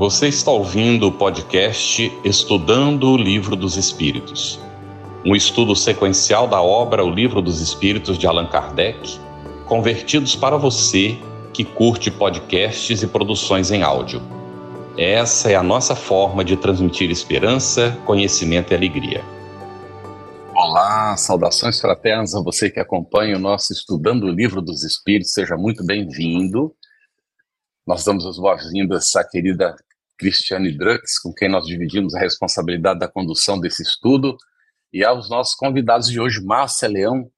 Você está ouvindo o podcast Estudando o Livro dos Espíritos, um estudo sequencial da obra O Livro dos Espíritos de Allan Kardec, convertidos para você que curte podcasts e produções em áudio. Essa é a nossa forma de transmitir esperança, conhecimento e alegria. Olá, saudações fraternas a você que acompanha o nosso Estudando o Livro dos Espíritos, seja muito bem-vindo. Nós damos as boas-vindas à querida Cristiane Drux, com quem nós dividimos a responsabilidade da condução desse estudo, e aos nossos convidados de hoje, Márcia Leão,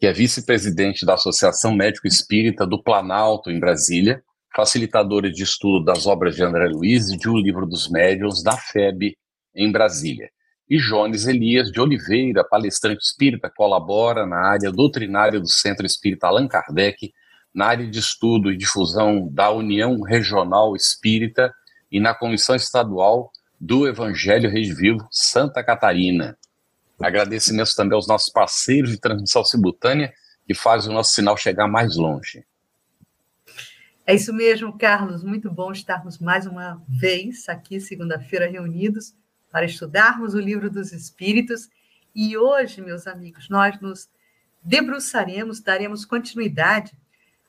que é vice-presidente da Associação Médico Espírita do Planalto, em Brasília, facilitadora de estudo das obras de André Luiz e de O Livro dos Médiuns, da FEB, em Brasília. E Jones Elias de Oliveira, palestrante espírita, colabora na área doutrinária do Centro Espírita Allan Kardec, na área de estudo e difusão da União Regional Espírita e na Comissão Estadual do Evangelho Rede Vivo Santa Catarina. Agradecimento também aos nossos parceiros de transmissão simultânea que fazem o nosso sinal chegar mais longe. É isso mesmo, Carlos. Muito bom estarmos mais uma vez aqui, segunda-feira, reunidos para estudarmos o livro dos Espíritos. E hoje, meus amigos, nós nos debruçaremos, daremos continuidade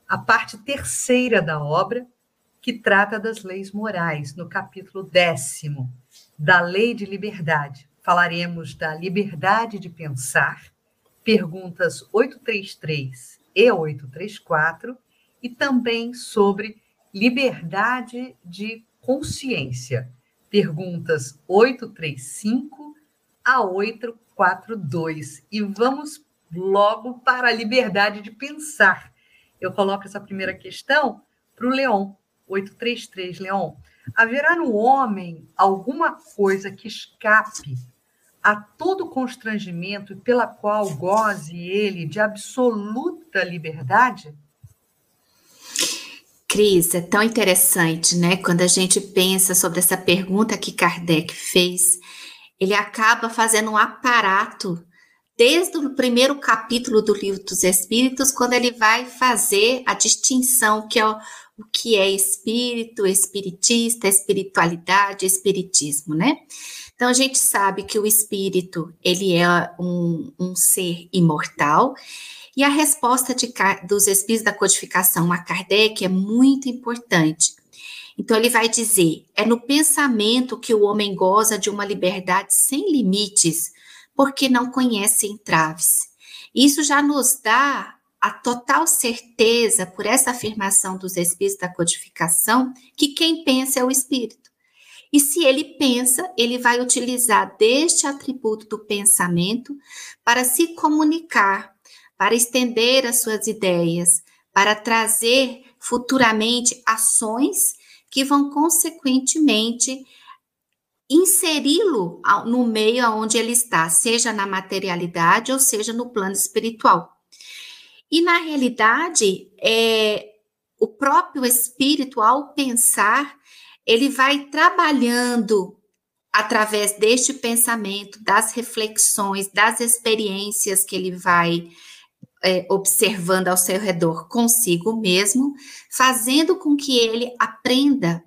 à parte terceira da obra, que trata das leis morais, no capítulo décimo, da Lei de Liberdade. Falaremos da liberdade de pensar, perguntas 833 e 834, e também sobre liberdade de consciência, perguntas 835 a 842. E vamos logo para a liberdade de pensar. Eu coloco essa primeira questão para o Leon. 833, Leon. Haverá no homem alguma coisa que escape a todo constrangimento pela qual goze ele de absoluta liberdade? Cris, é tão interessante, né? Quando a gente pensa sobre essa pergunta que Kardec fez, ele acaba fazendo um aparato desde o primeiro capítulo do Livro dos Espíritos, quando ele vai fazer a distinção que é o, o que é espírito, espiritista, espiritualidade, espiritismo, né? Então a gente sabe que o espírito ele é um, um ser imortal e a resposta de, dos espíritos da codificação a Kardec é muito importante. Então ele vai dizer: é no pensamento que o homem goza de uma liberdade sem limites, porque não conhece entraves. Isso já nos dá a total certeza, por essa afirmação dos espíritos da codificação, que quem pensa é o espírito. E se ele pensa, ele vai utilizar deste atributo do pensamento para se comunicar, para estender as suas ideias, para trazer futuramente ações que vão consequentemente inseri-lo no meio onde ele está, seja na materialidade ou seja no plano espiritual. E na realidade, é, o próprio espírito, ao pensar, ele vai trabalhando através deste pensamento, das reflexões, das experiências que ele vai é, observando ao seu redor consigo mesmo, fazendo com que ele aprenda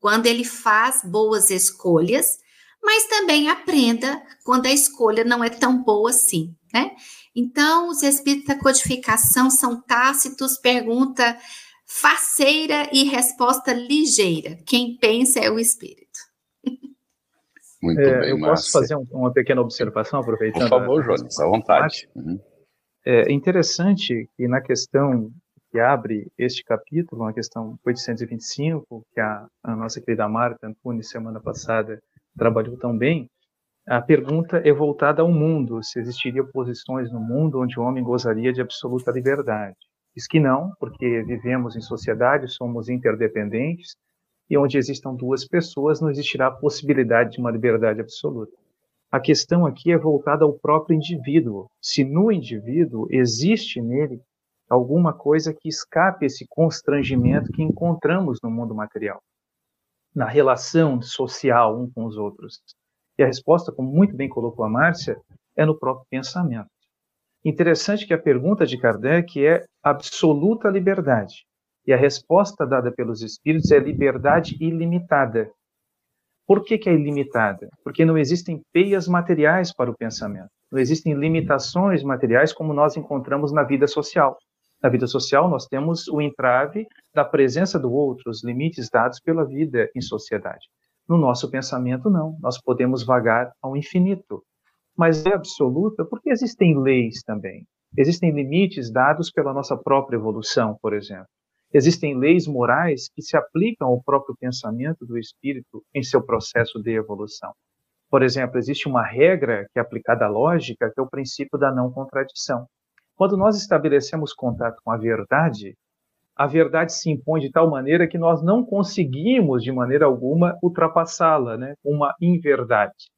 quando ele faz boas escolhas, mas também aprenda quando a escolha não é tão boa assim, né? Então, os espíritos da codificação são tácitos, pergunta faceira e resposta ligeira. Quem pensa é o espírito. Muito é, bem, Eu Márcia. posso fazer um, uma pequena observação, aproveitando? Por favor, Jones, à vontade. Uhum. É interessante que na questão abre este capítulo, na questão 825, que a, a nossa querida Marta Antunes, semana passada, trabalhou tão bem, a pergunta é voltada ao mundo, se existiria posições no mundo onde o homem gozaria de absoluta liberdade. Diz que não, porque vivemos em sociedade, somos interdependentes, e onde existam duas pessoas não existirá a possibilidade de uma liberdade absoluta. A questão aqui é voltada ao próprio indivíduo. Se no indivíduo existe nele alguma coisa que escape esse constrangimento que encontramos no mundo material, na relação social um com os outros. E a resposta, como muito bem colocou a Márcia, é no próprio pensamento. Interessante que a pergunta de Kardec é absoluta liberdade. E a resposta dada pelos espíritos é liberdade ilimitada. Por que, que é ilimitada? Porque não existem peias materiais para o pensamento. Não existem limitações materiais como nós encontramos na vida social. Na vida social, nós temos o entrave da presença do outro, os limites dados pela vida em sociedade. No nosso pensamento, não. Nós podemos vagar ao infinito. Mas é absoluta porque existem leis também. Existem limites dados pela nossa própria evolução, por exemplo. Existem leis morais que se aplicam ao próprio pensamento do espírito em seu processo de evolução. Por exemplo, existe uma regra que é aplicada à lógica, que é o princípio da não contradição. Quando nós estabelecemos contato com a verdade, a verdade se impõe de tal maneira que nós não conseguimos, de maneira alguma, ultrapassá-la, né? uma inverdade.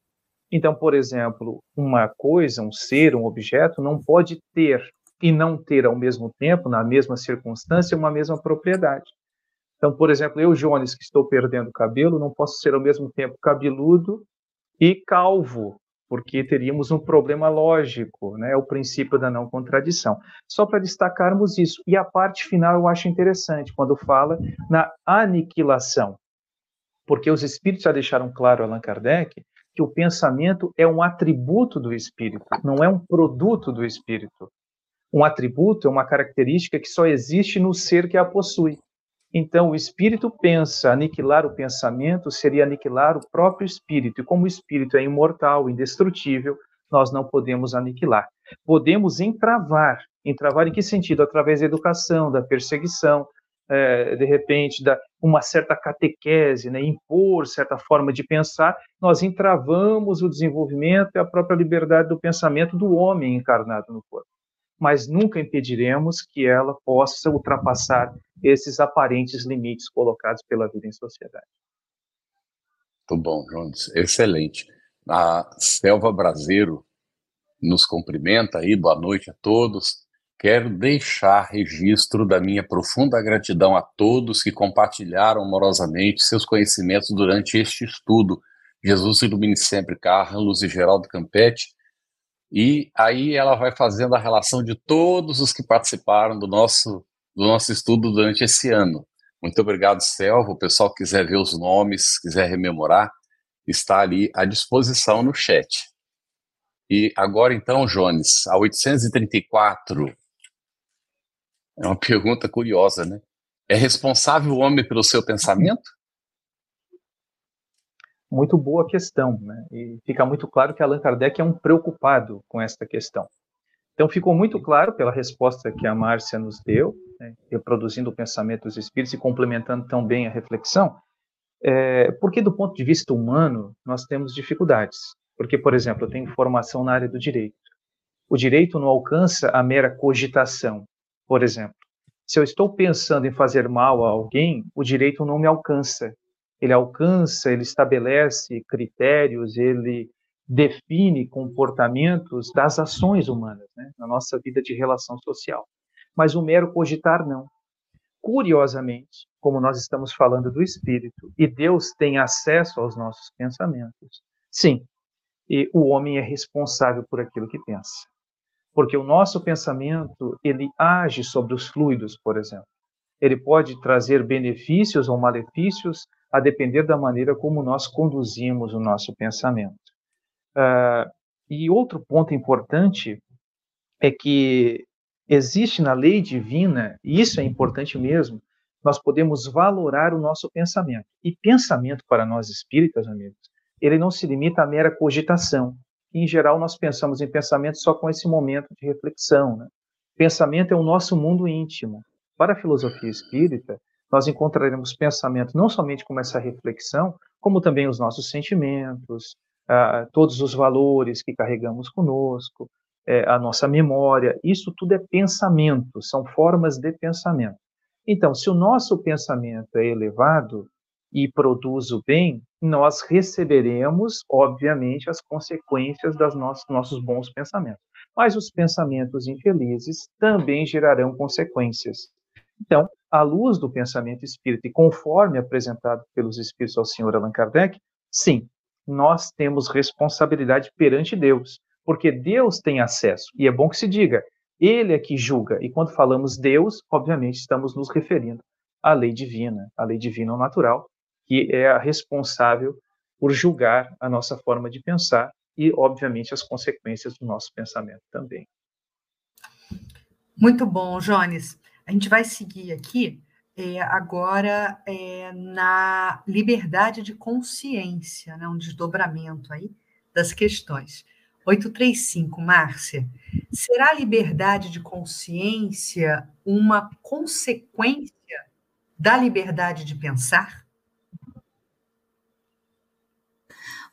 Então, por exemplo, uma coisa, um ser, um objeto, não pode ter e não ter ao mesmo tempo, na mesma circunstância, uma mesma propriedade. Então, por exemplo, eu, Jones, que estou perdendo cabelo, não posso ser ao mesmo tempo cabeludo e calvo, porque teríamos um problema lógico, né? o princípio da não contradição. Só para destacarmos isso. E a parte final eu acho interessante, quando fala na aniquilação, porque os espíritos já deixaram claro, Allan Kardec, que o pensamento é um atributo do espírito, não é um produto do espírito. Um atributo é uma característica que só existe no ser que a possui. Então, o espírito pensa, aniquilar o pensamento seria aniquilar o próprio espírito. E como o espírito é imortal, indestrutível, nós não podemos aniquilar. Podemos entravar. Entravar em que sentido? Através da educação, da perseguição, é, de repente, da uma certa catequese, né, impor certa forma de pensar, nós entravamos o desenvolvimento e a própria liberdade do pensamento do homem encarnado no corpo mas nunca impediremos que ela possa ultrapassar esses aparentes limites colocados pela vida em sociedade. Muito bom, Jones, excelente. A Selva Brasileiro nos cumprimenta aí, boa noite a todos. Quero deixar registro da minha profunda gratidão a todos que compartilharam amorosamente seus conhecimentos durante este estudo. Jesus ilumine sempre Carlos e Geraldo Campetti e aí ela vai fazendo a relação de todos os que participaram do nosso, do nosso estudo durante esse ano. Muito obrigado, Selva. O pessoal que quiser ver os nomes, quiser rememorar, está ali à disposição no chat. E agora, então, Jones, a 834. É uma pergunta curiosa, né? É responsável o homem pelo seu pensamento? Muito boa questão, né? E fica muito claro que Allan Kardec é um preocupado com esta questão. Então ficou muito claro pela resposta que a Márcia nos deu, né, reproduzindo o pensamento dos espíritos e complementando tão bem a reflexão, é, porque do ponto de vista humano nós temos dificuldades. Porque, por exemplo, eu tenho formação na área do direito. O direito não alcança a mera cogitação. Por exemplo, se eu estou pensando em fazer mal a alguém, o direito não me alcança ele alcança, ele estabelece critérios, ele define comportamentos das ações humanas, né, na nossa vida de relação social. Mas o mero cogitar não. Curiosamente, como nós estamos falando do espírito e Deus tem acesso aos nossos pensamentos, sim, e o homem é responsável por aquilo que pensa. Porque o nosso pensamento, ele age sobre os fluidos, por exemplo. Ele pode trazer benefícios ou malefícios a depender da maneira como nós conduzimos o nosso pensamento. Uh, e outro ponto importante é que existe na lei divina, e isso é importante mesmo, nós podemos valorar o nosso pensamento. E pensamento para nós espíritas, amigos, ele não se limita à mera cogitação. Em geral, nós pensamos em pensamento só com esse momento de reflexão. Né? Pensamento é o nosso mundo íntimo. Para a filosofia espírita, nós encontraremos pensamento não somente como essa reflexão, como também os nossos sentimentos, uh, todos os valores que carregamos conosco, uh, a nossa memória. Isso tudo é pensamento, são formas de pensamento. Então, se o nosso pensamento é elevado e produz o bem, nós receberemos, obviamente, as consequências dos nossos, nossos bons pensamentos. Mas os pensamentos infelizes também gerarão consequências. Então, à luz do pensamento espírita e conforme apresentado pelos espíritos ao senhor Allan Kardec, sim, nós temos responsabilidade perante Deus, porque Deus tem acesso, e é bom que se diga, ele é que julga, e quando falamos Deus, obviamente estamos nos referindo a lei divina, a lei divina ou natural, que é a responsável por julgar a nossa forma de pensar e, obviamente, as consequências do nosso pensamento também. Muito bom, Jones. A gente vai seguir aqui é, agora é, na liberdade de consciência, né, um desdobramento aí das questões. 835, Márcia. Será a liberdade de consciência uma consequência da liberdade de pensar?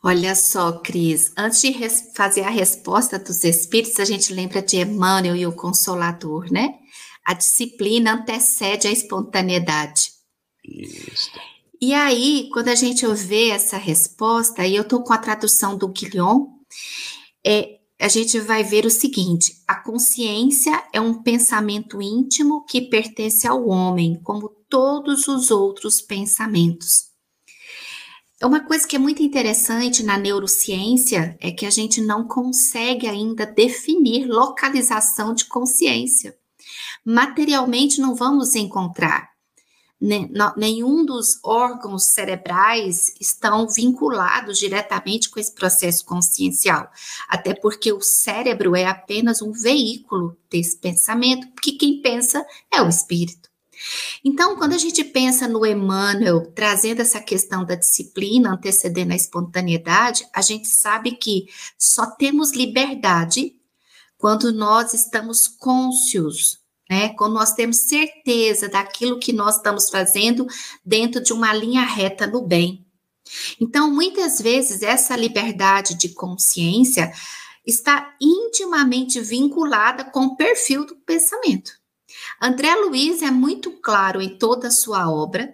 Olha só, Cris, antes de fazer a resposta dos espíritos, a gente lembra de Emmanuel e o Consolador, né? A disciplina antecede a espontaneidade. Isso. E aí, quando a gente vê essa resposta, aí eu estou com a tradução do Guilhom, é, a gente vai ver o seguinte: a consciência é um pensamento íntimo que pertence ao homem, como todos os outros pensamentos. É uma coisa que é muito interessante na neurociência é que a gente não consegue ainda definir localização de consciência. Materialmente não vamos encontrar. Nenhum dos órgãos cerebrais estão vinculados diretamente com esse processo consciencial, até porque o cérebro é apenas um veículo desse pensamento, porque quem pensa é o espírito. Então, quando a gente pensa no Emmanuel trazendo essa questão da disciplina antecedendo a espontaneidade, a gente sabe que só temos liberdade quando nós estamos cônscios, né? Quando nós temos certeza daquilo que nós estamos fazendo dentro de uma linha reta no bem. Então, muitas vezes essa liberdade de consciência está intimamente vinculada com o perfil do pensamento. André Luiz é muito claro em toda a sua obra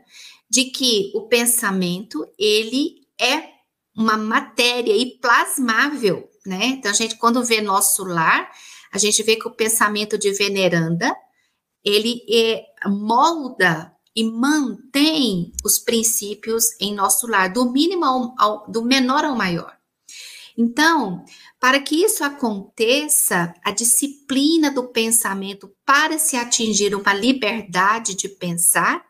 de que o pensamento ele é uma matéria e plasmável, né? Então a gente quando vê nosso lar, a gente vê que o pensamento de veneranda ele é, molda e mantém os princípios em nosso lar, do mínimo ao, ao, do menor ao maior. Então, para que isso aconteça, a disciplina do pensamento para se atingir uma liberdade de pensar,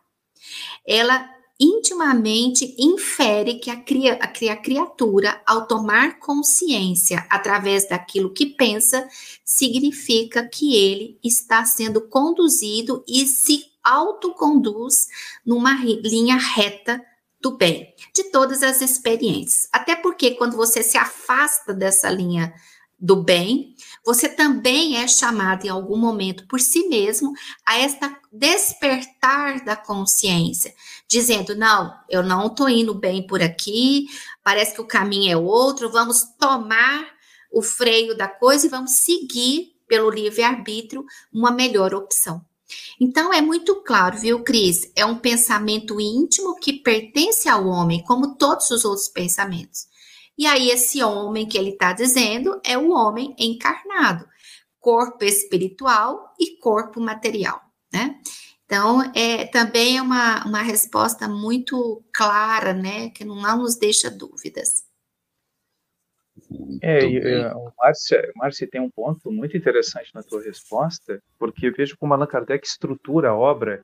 ela intimamente infere que a, cria, a, a criatura, ao tomar consciência através daquilo que pensa, significa que ele está sendo conduzido e se autoconduz numa linha reta do bem, de todas as experiências. Até porque quando você se afasta dessa linha do bem, você também é chamado em algum momento por si mesmo a esta despertar da consciência, dizendo: não, eu não estou indo bem por aqui, parece que o caminho é outro, vamos tomar o freio da coisa e vamos seguir pelo livre-arbítrio uma melhor opção. Então é muito claro, viu, Cris? É um pensamento íntimo que pertence ao homem, como todos os outros pensamentos. E aí, esse homem que ele está dizendo é o homem encarnado, corpo espiritual e corpo material, né? Então, é, também é uma, uma resposta muito clara, né? Que não nos deixa dúvidas. É, e, é, o Márcia, tem um ponto muito interessante na tua resposta, porque eu vejo como Allan Kardec estrutura a obra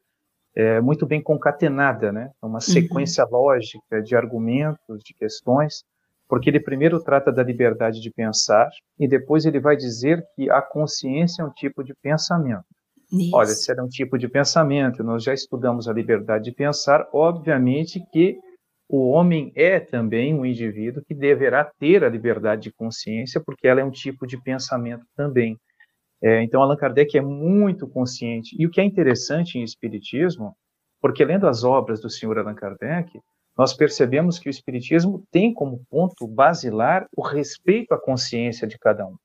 é, muito bem concatenada, né? É uma uhum. sequência uhum. lógica de argumentos, de questões, porque ele primeiro trata da liberdade de pensar e depois ele vai dizer que a consciência é um tipo de pensamento. Isso. Olha, se é um tipo de pensamento, nós já estudamos a liberdade de pensar, obviamente que o homem é também um indivíduo que deverá ter a liberdade de consciência, porque ela é um tipo de pensamento também. É, então, Allan Kardec é muito consciente. E o que é interessante em Espiritismo, porque lendo as obras do senhor Allan Kardec, nós percebemos que o Espiritismo tem como ponto basilar o respeito à consciência de cada um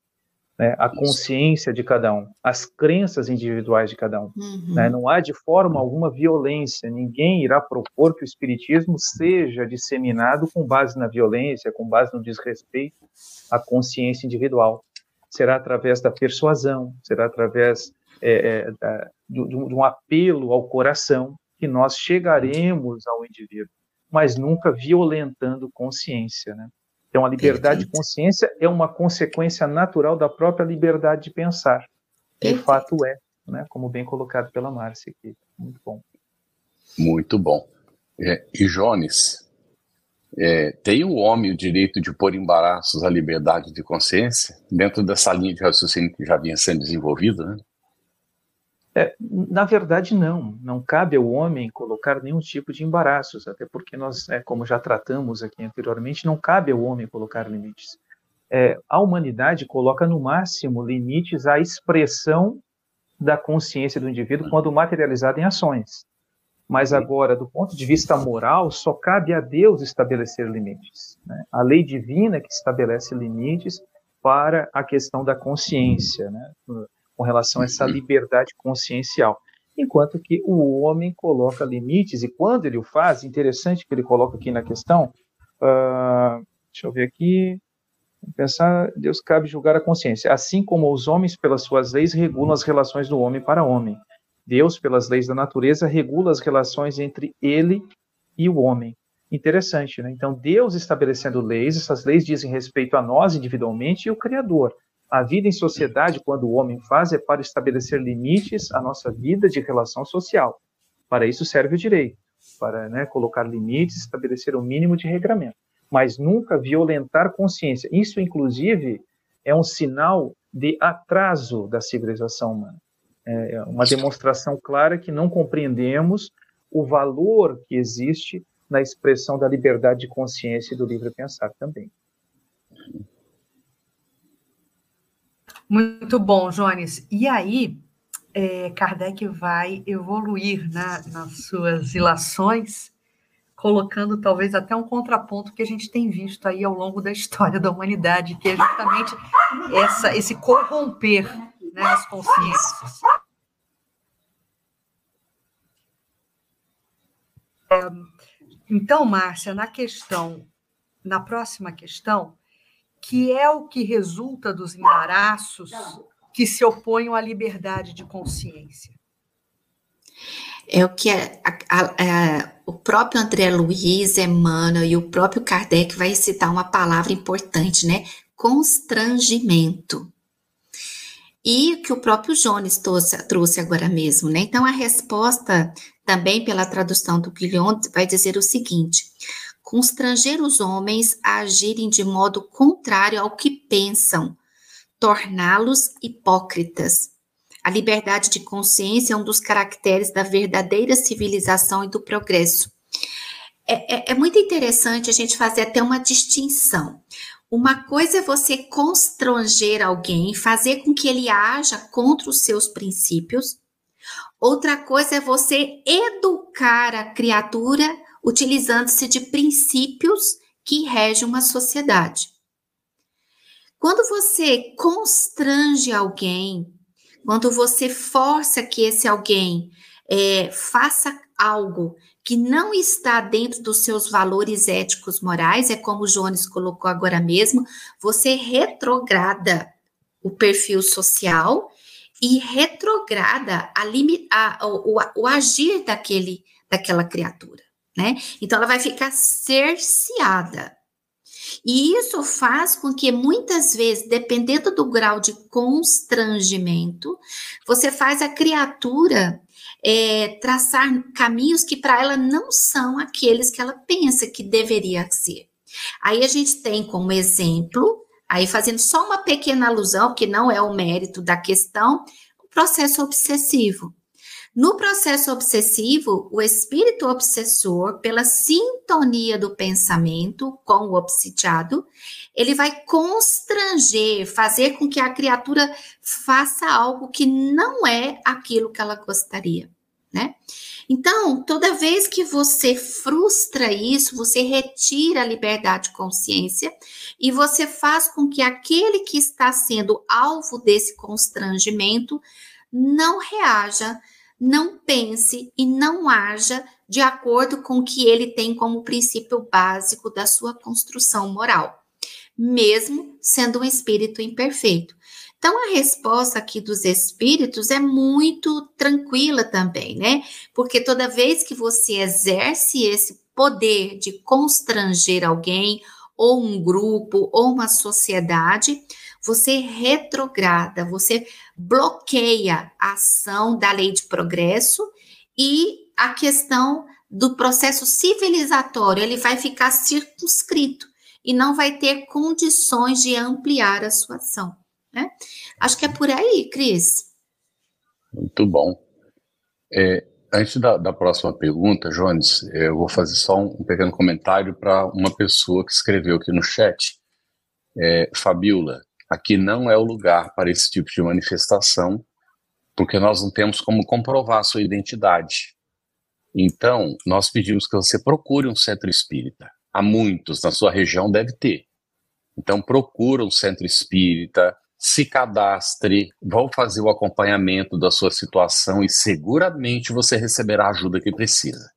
né, a consciência de cada um, as crenças individuais de cada um. Uhum. Né? Não há de forma alguma violência, ninguém irá propor que o Espiritismo seja disseminado com base na violência, com base no desrespeito à consciência individual. Será através da persuasão, será através é, é, da, de, de um apelo ao coração que nós chegaremos ao indivíduo, mas nunca violentando consciência. Né? Então, a liberdade Perfeito. de consciência é uma consequência natural da própria liberdade de pensar. De fato é, né? como bem colocado pela Márcia aqui. Muito bom. Muito bom. É, e Jones, é, tem o homem o direito de pôr embaraços à liberdade de consciência, dentro dessa linha de raciocínio que já vinha sendo desenvolvida, né? É, na verdade, não. Não cabe ao homem colocar nenhum tipo de embaraços, até porque nós, é, como já tratamos aqui anteriormente, não cabe ao homem colocar limites. É, a humanidade coloca no máximo limites à expressão da consciência do indivíduo quando materializada em ações. Mas agora, do ponto de vista moral, só cabe a Deus estabelecer limites. Né? A lei divina que estabelece limites para a questão da consciência, né? Com relação a essa liberdade consciencial. Enquanto que o homem coloca limites, e quando ele o faz, interessante que ele coloca aqui na questão, uh, deixa eu ver aqui, pensar, Deus cabe julgar a consciência, assim como os homens, pelas suas leis, regulam as relações do homem para homem. Deus, pelas leis da natureza, regula as relações entre ele e o homem. Interessante, né? Então, Deus estabelecendo leis, essas leis dizem respeito a nós individualmente e o Criador. A vida em sociedade, quando o homem faz, é para estabelecer limites à nossa vida de relação social. Para isso serve o direito, para né, colocar limites, estabelecer o um mínimo de regramento mas nunca violentar consciência. Isso, inclusive, é um sinal de atraso da civilização humana. É uma demonstração clara que não compreendemos o valor que existe na expressão da liberdade de consciência e do livre pensar também. Muito bom, Jones. E aí, é, Kardec vai evoluir na, nas suas ilações colocando talvez até um contraponto que a gente tem visto aí ao longo da história da humanidade, que é justamente essa, esse corromper né, as consciências. É, então, Márcia, na questão, na próxima questão, que é o que resulta dos embaraços que se opõem à liberdade de consciência? É o que a, a, a, o próprio André Luiz, Emmanuel e o próprio Kardec vai citar uma palavra importante, né? Constrangimento. E que o próprio Jones trouxe, trouxe agora mesmo, né? Então, a resposta, também pela tradução do Guilhom, vai dizer o seguinte: constranger os homens a agirem de modo contrário ao que pensam, torná-los hipócritas a liberdade de consciência é um dos caracteres da verdadeira civilização e do progresso. É, é, é, muito interessante a gente fazer até uma distinção. Uma coisa é você constranger alguém, fazer com que ele haja contra os seus princípios. Outra coisa é você educar a criatura utilizando-se de princípios que regem uma sociedade. Quando você constrange alguém, quando você força que esse alguém é, faça algo que não está dentro dos seus valores éticos morais, é como o Jones colocou agora mesmo, você retrograda o perfil social e retrograda a, a, o, o agir daquele, daquela criatura, né? Então ela vai ficar cerceada. E isso faz com que muitas vezes, dependendo do grau de constrangimento, você faz a criatura é, traçar caminhos que para ela não são aqueles que ela pensa que deveria ser. Aí a gente tem como exemplo, aí fazendo só uma pequena alusão, que não é o mérito da questão, o processo obsessivo. No processo obsessivo, o espírito obsessor, pela sintonia do pensamento com o obsidiado, ele vai constranger, fazer com que a criatura faça algo que não é aquilo que ela gostaria, né? Então, toda vez que você frustra isso, você retira a liberdade de consciência e você faz com que aquele que está sendo alvo desse constrangimento não reaja não pense e não haja de acordo com o que ele tem como princípio básico da sua construção moral, mesmo sendo um espírito imperfeito. Então, a resposta aqui dos espíritos é muito tranquila também, né? Porque toda vez que você exerce esse poder de constranger alguém, ou um grupo, ou uma sociedade, você retrograda, você bloqueia a ação da lei de progresso e a questão do processo civilizatório, ele vai ficar circunscrito e não vai ter condições de ampliar a sua ação. Né? Acho que é por aí, Cris. Muito bom. É, antes da, da, próxima pergunta, Jones, eu vou fazer só um, um pequeno comentário para uma pessoa que escreveu aqui no chat. É, Fabiola, aqui não é o lugar para esse tipo de manifestação, porque nós não temos como comprovar a sua identidade. Então, nós pedimos que você procure um centro espírita. Há muitos na sua região, deve ter. Então, procura um centro espírita, se cadastre, vão fazer o acompanhamento da sua situação e seguramente você receberá a ajuda que precisa.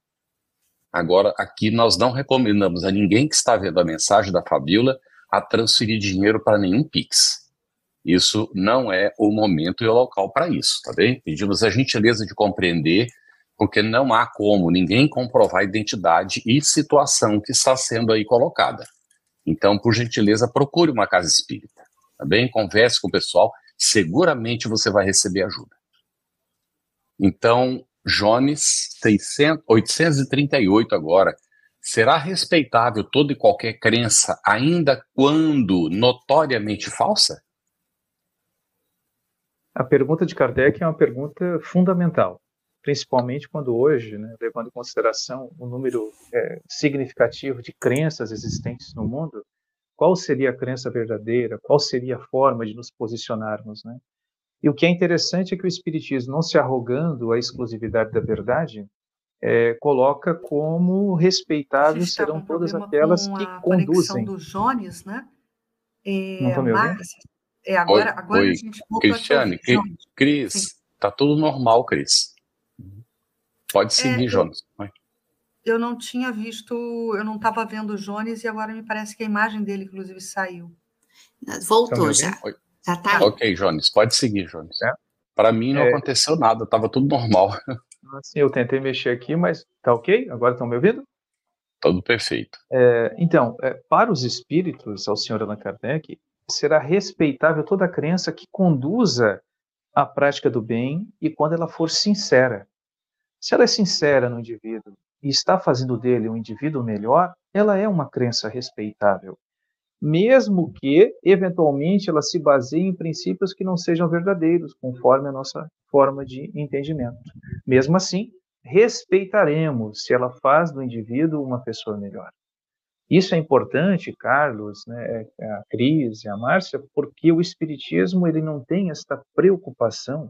Agora, aqui nós não recomendamos a ninguém que está vendo a mensagem da Fabiola a transferir dinheiro para nenhum Pix. Isso não é o momento e o local para isso, tá bem? Pedimos a gentileza de compreender, porque não há como ninguém comprovar a identidade e situação que está sendo aí colocada. Então, por gentileza, procure uma casa espírita, tá bem? Converse com o pessoal, seguramente você vai receber ajuda. Então, Jones 600, 838 agora, será respeitável toda e qualquer crença, ainda quando notoriamente falsa? A pergunta de Kardec é uma pergunta fundamental, principalmente quando hoje, né, levando em consideração o número é, significativo de crenças existentes no mundo, qual seria a crença verdadeira, qual seria a forma de nos posicionarmos, né? E o que é interessante é que o Espiritismo, não se arrogando a exclusividade da verdade, é, coloca como respeitáveis serão todas aquelas que conduzem. do Jones, né? É, não estou me ouvindo? É, agora, oi, agora oi. a gente Cristiane, Cris, tá tudo normal, Cris. Pode é, seguir, é, Jones. Eu não tinha visto, eu não estava vendo o Jones e agora me parece que a imagem dele, inclusive, saiu. Voltou já. Oi. Já tá. Ok, Jones, pode seguir, Jones. É? Para mim não é. aconteceu nada, estava tudo normal. Assim, eu tentei mexer aqui, mas tá ok? Agora estão me ouvindo? Tudo perfeito. É, então, é, para os espíritos, ao senhor Allan Kardec, será respeitável toda crença que conduza à prática do bem e quando ela for sincera. Se ela é sincera no indivíduo e está fazendo dele um indivíduo melhor, ela é uma crença respeitável. Mesmo que, eventualmente, ela se baseie em princípios que não sejam verdadeiros, conforme a nossa forma de entendimento. Mesmo assim, respeitaremos se ela faz do indivíduo uma pessoa melhor. Isso é importante, Carlos, né, a Cris e a Márcia, porque o Espiritismo ele não tem esta preocupação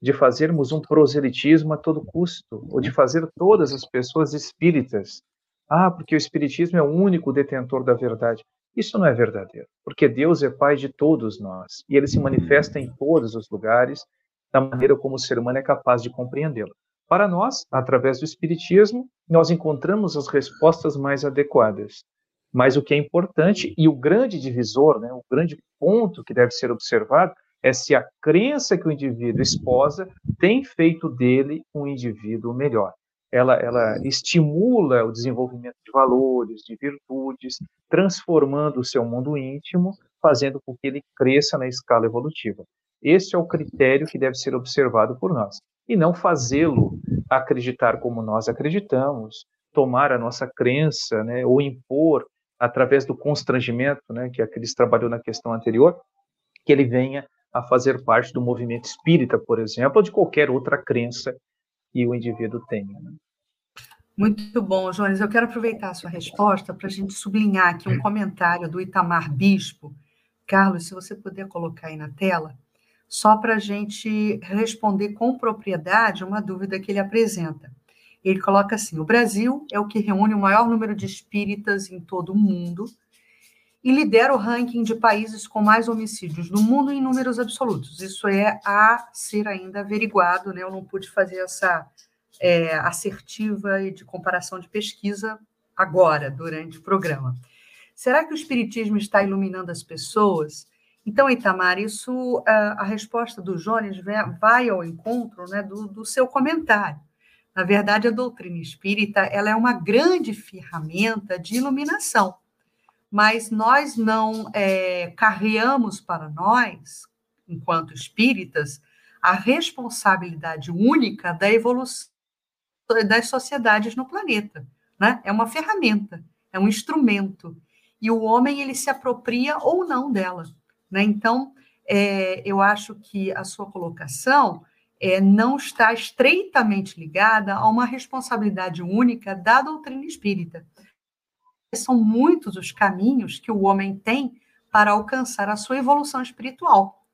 de fazermos um proselitismo a todo custo, ou de fazer todas as pessoas espíritas. Ah, porque o Espiritismo é o único detentor da verdade. Isso não é verdadeiro, porque Deus é Pai de todos nós, e Ele se manifesta em todos os lugares, da maneira como o ser humano é capaz de compreendê-lo. Para nós, através do Espiritismo, nós encontramos as respostas mais adequadas. Mas o que é importante e o grande divisor, né, o grande ponto que deve ser observado, é se a crença que o indivíduo esposa tem feito dele um indivíduo melhor. Ela, ela estimula o desenvolvimento de valores, de virtudes, transformando o seu mundo íntimo, fazendo com que ele cresça na escala evolutiva. Esse é o critério que deve ser observado por nós e não fazê-lo acreditar como nós acreditamos, tomar a nossa crença, né, ou impor através do constrangimento, né, que a Cris trabalhou na questão anterior, que ele venha a fazer parte do movimento espírita, por exemplo, ou de qualquer outra crença que o indivíduo tenha. Né? Muito bom, Jones. Eu quero aproveitar a sua resposta para a gente sublinhar aqui um comentário do Itamar Bispo. Carlos, se você puder colocar aí na tela só para a gente responder com propriedade uma dúvida que ele apresenta. Ele coloca assim: o Brasil é o que reúne o maior número de espíritas em todo o mundo e lidera o ranking de países com mais homicídios no mundo em números absolutos. Isso é a ser ainda averiguado, né? Eu não pude fazer essa é, assertiva e de comparação de pesquisa agora, durante o programa. Será que o Espiritismo está iluminando as pessoas? Então, Itamar, isso a, a resposta do Jones vai ao encontro né, do, do, seu comentário. Na verdade, a doutrina espírita ela é uma grande ferramenta de iluminação, mas nós não é, carreamos para nós, enquanto espíritas, a responsabilidade única da evolução das sociedades no planeta. Né? É uma ferramenta, é um instrumento. E o homem ele se apropria ou não dela. Né? Então, é, eu acho que a sua colocação é, não está estreitamente ligada a uma responsabilidade única da doutrina espírita. São muitos os caminhos que o homem tem para alcançar a sua evolução espiritual.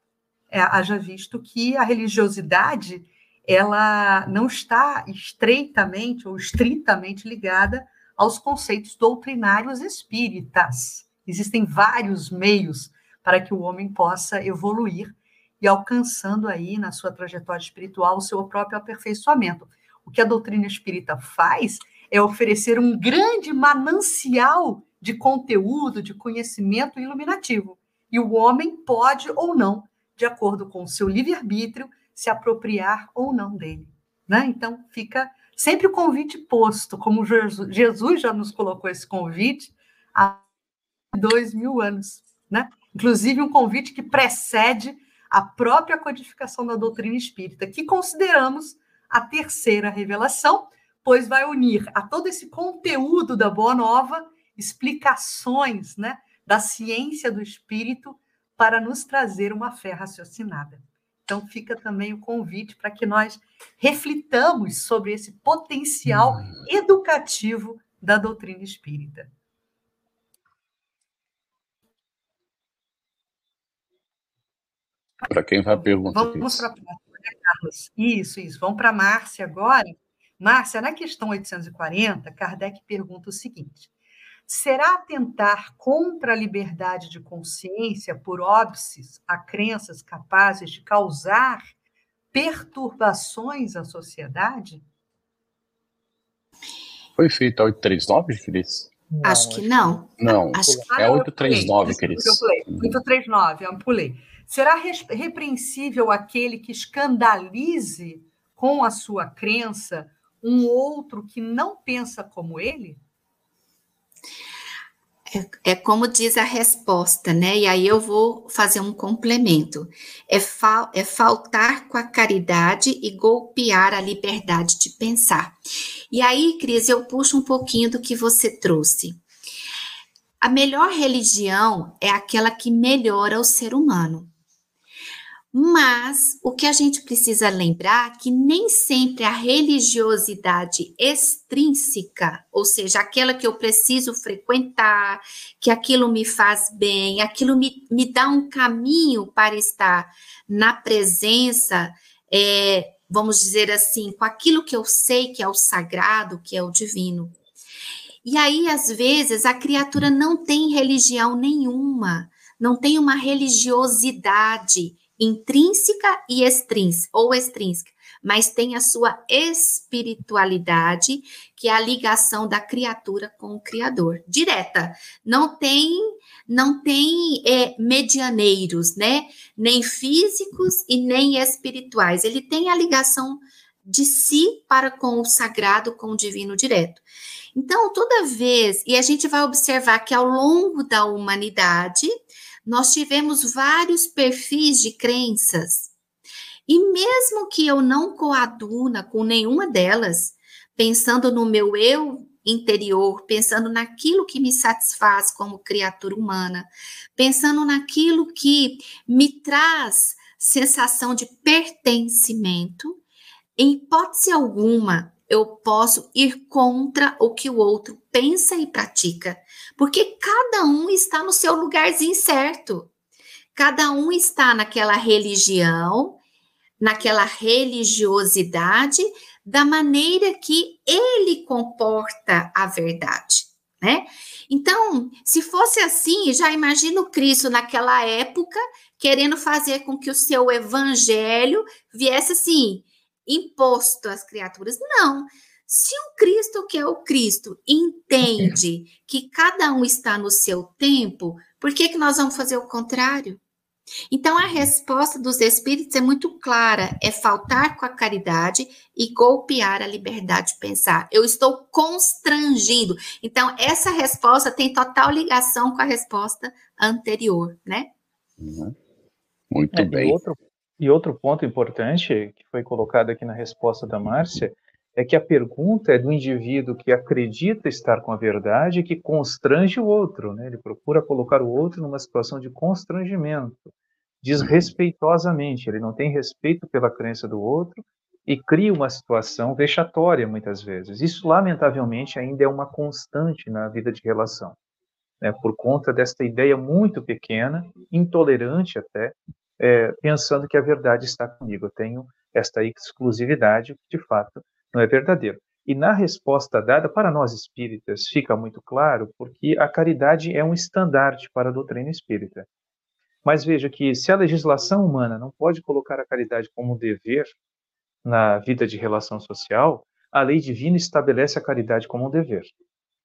É, haja visto que a religiosidade ela não está estreitamente ou estritamente ligada aos conceitos doutrinários espíritas. Existem vários meios para que o homem possa evoluir e alcançando aí na sua trajetória espiritual o seu próprio aperfeiçoamento. O que a doutrina espírita faz é oferecer um grande manancial de conteúdo, de conhecimento iluminativo. E o homem pode ou não, de acordo com o seu livre-arbítrio, se apropriar ou não dele. Né? Então, fica sempre o convite posto, como Jesus já nos colocou esse convite há dois mil anos. Né? Inclusive, um convite que precede a própria codificação da doutrina espírita, que consideramos a terceira revelação, pois vai unir a todo esse conteúdo da Boa Nova explicações né, da ciência do espírito para nos trazer uma fé raciocinada. Então, fica também o convite para que nós reflitamos sobre esse potencial hum. educativo da doutrina espírita. Para quem vai perguntar? Vamos para né, Carlos. Isso, isso. Vamos para a Márcia agora. Márcia, na questão 840, Kardec pergunta o seguinte: será atentar contra a liberdade de consciência por óbices a crenças capazes de causar perturbações à sociedade? Foi feito a 839, Cris? Acho que não. Não, Acho que... é 839, Cris. 839, eu pulei. Será repreensível aquele que escandalize com a sua crença um outro que não pensa como ele? É, é, como diz a resposta, né? E aí eu vou fazer um complemento. É, fa é faltar com a caridade e golpear a liberdade de pensar. E aí, Cris, eu puxo um pouquinho do que você trouxe. A melhor religião é aquela que melhora o ser humano. Mas o que a gente precisa lembrar é que nem sempre a religiosidade extrínseca, ou seja, aquela que eu preciso frequentar, que aquilo me faz bem, aquilo me, me dá um caminho para estar na presença, é, vamos dizer assim, com aquilo que eu sei que é o sagrado, que é o divino. E aí, às vezes, a criatura não tem religião nenhuma, não tem uma religiosidade intrínseca e extrínseca, ou extrínseca, mas tem a sua espiritualidade, que é a ligação da criatura com o Criador, direta. Não tem, não tem é, medianeiros, né? Nem físicos e nem espirituais. Ele tem a ligação de si para com o sagrado, com o divino direto. Então, toda vez, e a gente vai observar que ao longo da humanidade, nós tivemos vários perfis de crenças. E mesmo que eu não coaduna com nenhuma delas, pensando no meu eu interior, pensando naquilo que me satisfaz como criatura humana, pensando naquilo que me traz sensação de pertencimento, em hipótese alguma eu posso ir contra o que o outro pensa e pratica, porque cada um está no seu lugarzinho certo. Cada um está naquela religião, naquela religiosidade, da maneira que ele comporta a verdade, né? Então, se fosse assim, já imagino Cristo naquela época querendo fazer com que o seu evangelho viesse assim, imposto às criaturas. Não. Se o Cristo, que é o Cristo, entende que cada um está no seu tempo, por que, que nós vamos fazer o contrário? Então, a resposta dos espíritos é muito clara: é faltar com a caridade e golpear a liberdade de pensar. Eu estou constrangindo. Então, essa resposta tem total ligação com a resposta anterior, né? Uhum. Muito é, bem. Outro, e outro ponto importante que foi colocado aqui na resposta da Márcia é que a pergunta é do indivíduo que acredita estar com a verdade e que constrange o outro, né? Ele procura colocar o outro numa situação de constrangimento, desrespeitosamente. Ele não tem respeito pela crença do outro e cria uma situação vexatória muitas vezes. Isso, lamentavelmente, ainda é uma constante na vida de relação, né? Por conta desta ideia muito pequena, intolerante até, é, pensando que a verdade está comigo. Eu tenho esta exclusividade, de fato não é verdadeiro. E na resposta dada para nós espíritas fica muito claro porque a caridade é um estandarte para a doutrina espírita. Mas veja que se a legislação humana não pode colocar a caridade como um dever na vida de relação social, a lei divina estabelece a caridade como um dever.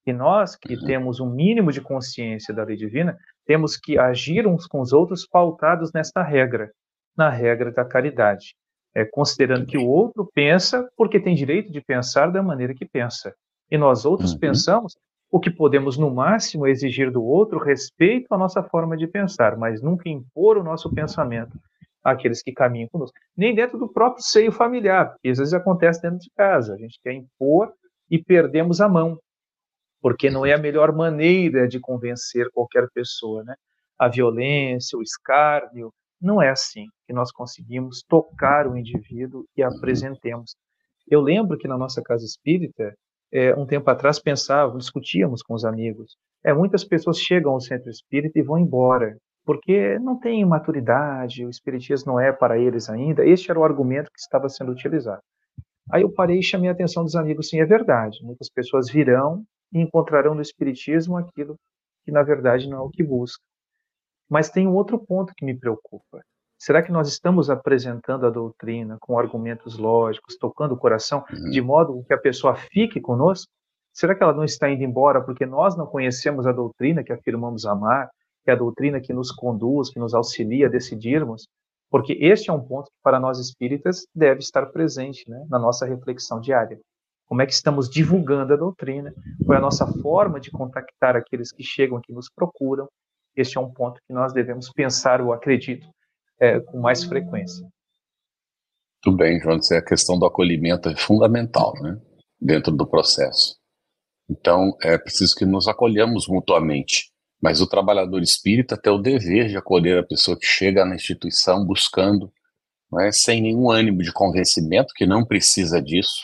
E nós que uhum. temos um mínimo de consciência da lei divina, temos que agir uns com os outros pautados nesta regra, na regra da caridade é, considerando que o outro pensa porque tem direito de pensar da maneira que pensa. E nós outros uhum. pensamos o que podemos, no máximo, exigir do outro respeito à nossa forma de pensar, mas nunca impor o nosso pensamento àqueles que caminham conosco. Nem dentro do próprio seio familiar, que às vezes acontece dentro de casa. A gente quer impor e perdemos a mão, porque não é a melhor maneira de convencer qualquer pessoa, né? A violência, o escárnio, não é assim que nós conseguimos tocar o indivíduo e apresentemos. Eu lembro que na nossa casa espírita, é, um tempo atrás, pensávamos, discutíamos com os amigos. É, muitas pessoas chegam ao centro espírita e vão embora, porque não têm maturidade, o espiritismo não é para eles ainda. Este era o argumento que estava sendo utilizado. Aí eu parei e chamei a atenção dos amigos, sim, é verdade. Muitas pessoas virão e encontrarão no espiritismo aquilo que na verdade não é o que buscam. Mas tem um outro ponto que me preocupa. Será que nós estamos apresentando a doutrina com argumentos lógicos, tocando o coração, uhum. de modo que a pessoa fique conosco? Será que ela não está indo embora porque nós não conhecemos a doutrina que afirmamos amar, que é a doutrina que nos conduz, que nos auxilia a decidirmos? Porque este é um ponto que, para nós espíritas, deve estar presente né, na nossa reflexão diária. Como é que estamos divulgando a doutrina? Qual é a nossa forma de contactar aqueles que chegam, que nos procuram? Este é um ponto que nós devemos pensar, eu acredito, é, com mais frequência. Tudo bem, João. A questão do acolhimento é fundamental, né? Dentro do processo. Então, é preciso que nos acolhamos mutuamente. Mas o trabalhador espírita tem o dever de acolher a pessoa que chega na instituição buscando, é, sem nenhum ânimo de convencimento, que não precisa disso,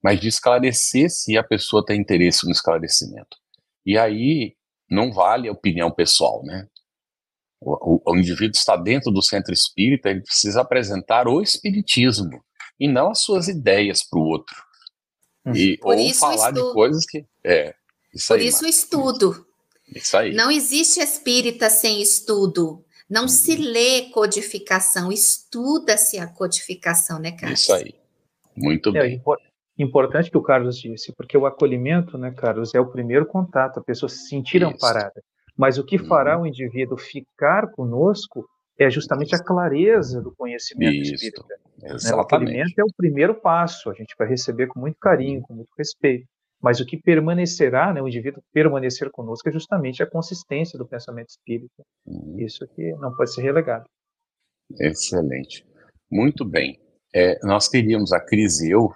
mas de esclarecer se a pessoa tem interesse no esclarecimento. E aí, não vale a opinião pessoal, né? O, o, o, indivíduo está dentro do centro espírita, ele precisa apresentar o espiritismo e não as suas ideias para o outro. Hum. E, Por ou falar de coisas que. É, isso Por aí, isso o estudo. Isso aí. Não existe espírita sem estudo. Não uhum. se lê codificação, estuda-se a codificação, né, Carlos? Isso aí. Muito é, bem. Importante que o Carlos disse, porque o acolhimento, né, Carlos, é o primeiro contato, a pessoa se sentir Isso. amparada. Mas o que fará uhum. o indivíduo ficar conosco é justamente a clareza do conhecimento Isso. espírita. Né? O acolhimento é o primeiro passo, a gente vai receber com muito carinho, com muito respeito. Mas o que permanecerá, né, o indivíduo permanecer conosco, é justamente a consistência do pensamento espírita. Uhum. Isso que não pode ser relegado. Excelente. Muito bem. É, nós queríamos, a Cris e eu,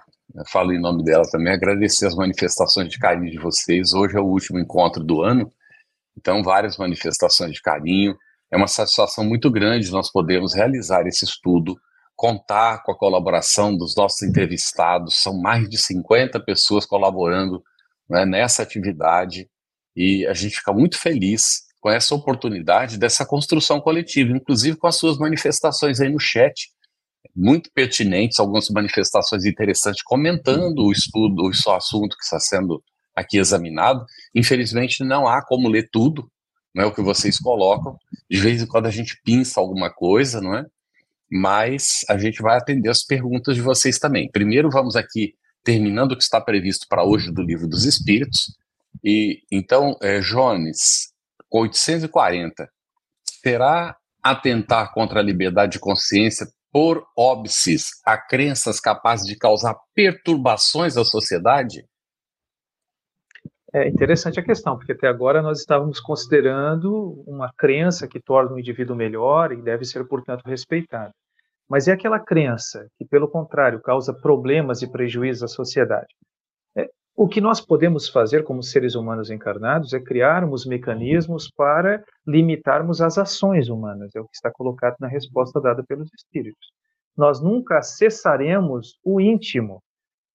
falo em nome dela também, agradecer as manifestações de carinho de vocês. Hoje é o último encontro do ano, então várias manifestações de carinho. É uma satisfação muito grande nós podermos realizar esse estudo, contar com a colaboração dos nossos entrevistados. São mais de 50 pessoas colaborando né, nessa atividade e a gente fica muito feliz com essa oportunidade dessa construção coletiva, inclusive com as suas manifestações aí no chat muito pertinentes, algumas manifestações interessantes, comentando o estudo, o assunto que está sendo aqui examinado. Infelizmente, não há como ler tudo, não é o que vocês colocam. De vez em quando a gente pinça alguma coisa, não é? Mas a gente vai atender as perguntas de vocês também. Primeiro, vamos aqui terminando o que está previsto para hoje do Livro dos Espíritos. E então, é, Jones, 840, será atentar contra a liberdade de consciência por óbices a crenças capazes de causar perturbações à sociedade? É interessante a questão, porque até agora nós estávamos considerando uma crença que torna o indivíduo melhor e deve ser, portanto, respeitado. mas é aquela crença que, pelo contrário, causa problemas e prejuízos à sociedade. O que nós podemos fazer como seres humanos encarnados é criarmos mecanismos para limitarmos as ações humanas, é o que está colocado na resposta dada pelos espíritos. Nós nunca cessaremos o íntimo,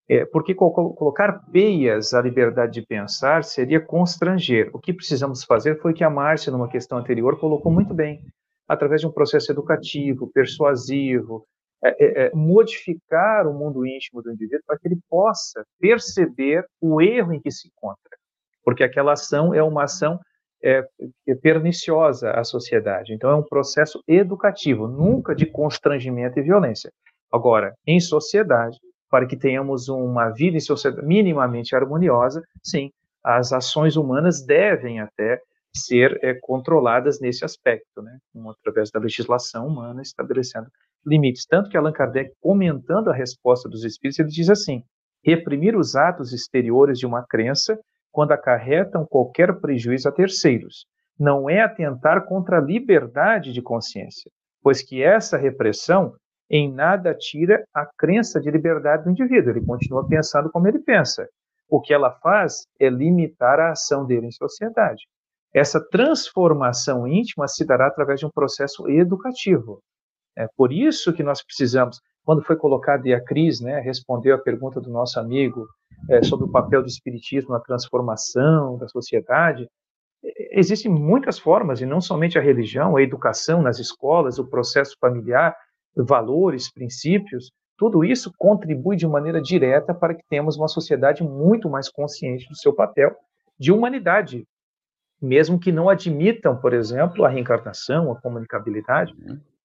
é, porque colocar peias à liberdade de pensar seria constranger. O que precisamos fazer foi que a Márcia, numa questão anterior, colocou muito bem, através de um processo educativo, persuasivo, é, é, é, modificar o mundo íntimo do indivíduo para que ele possa perceber o erro em que se encontra. Porque aquela ação é uma ação é, é perniciosa à sociedade. Então, é um processo educativo, nunca de constrangimento e violência. Agora, em sociedade, para que tenhamos uma vida minimamente harmoniosa, sim, as ações humanas devem até ser é, controladas nesse aspecto, né, através da legislação humana estabelecendo limites. Tanto que Allan Kardec, comentando a resposta dos espíritos, ele diz assim: reprimir os atos exteriores de uma crença quando acarretam qualquer prejuízo a terceiros, não é atentar contra a liberdade de consciência, pois que essa repressão em nada tira a crença de liberdade do indivíduo, ele continua pensando como ele pensa. O que ela faz é limitar a ação dele em sociedade. Essa transformação íntima se dará através de um processo educativo. É por isso que nós precisamos, quando foi colocado e a Cris né, respondeu a pergunta do nosso amigo é, sobre o papel do espiritismo na transformação da sociedade, existem muitas formas, e não somente a religião, a educação nas escolas, o processo familiar, valores, princípios, tudo isso contribui de maneira direta para que tenhamos uma sociedade muito mais consciente do seu papel de humanidade, mesmo que não admitam, por exemplo, a reencarnação, a comunicabilidade.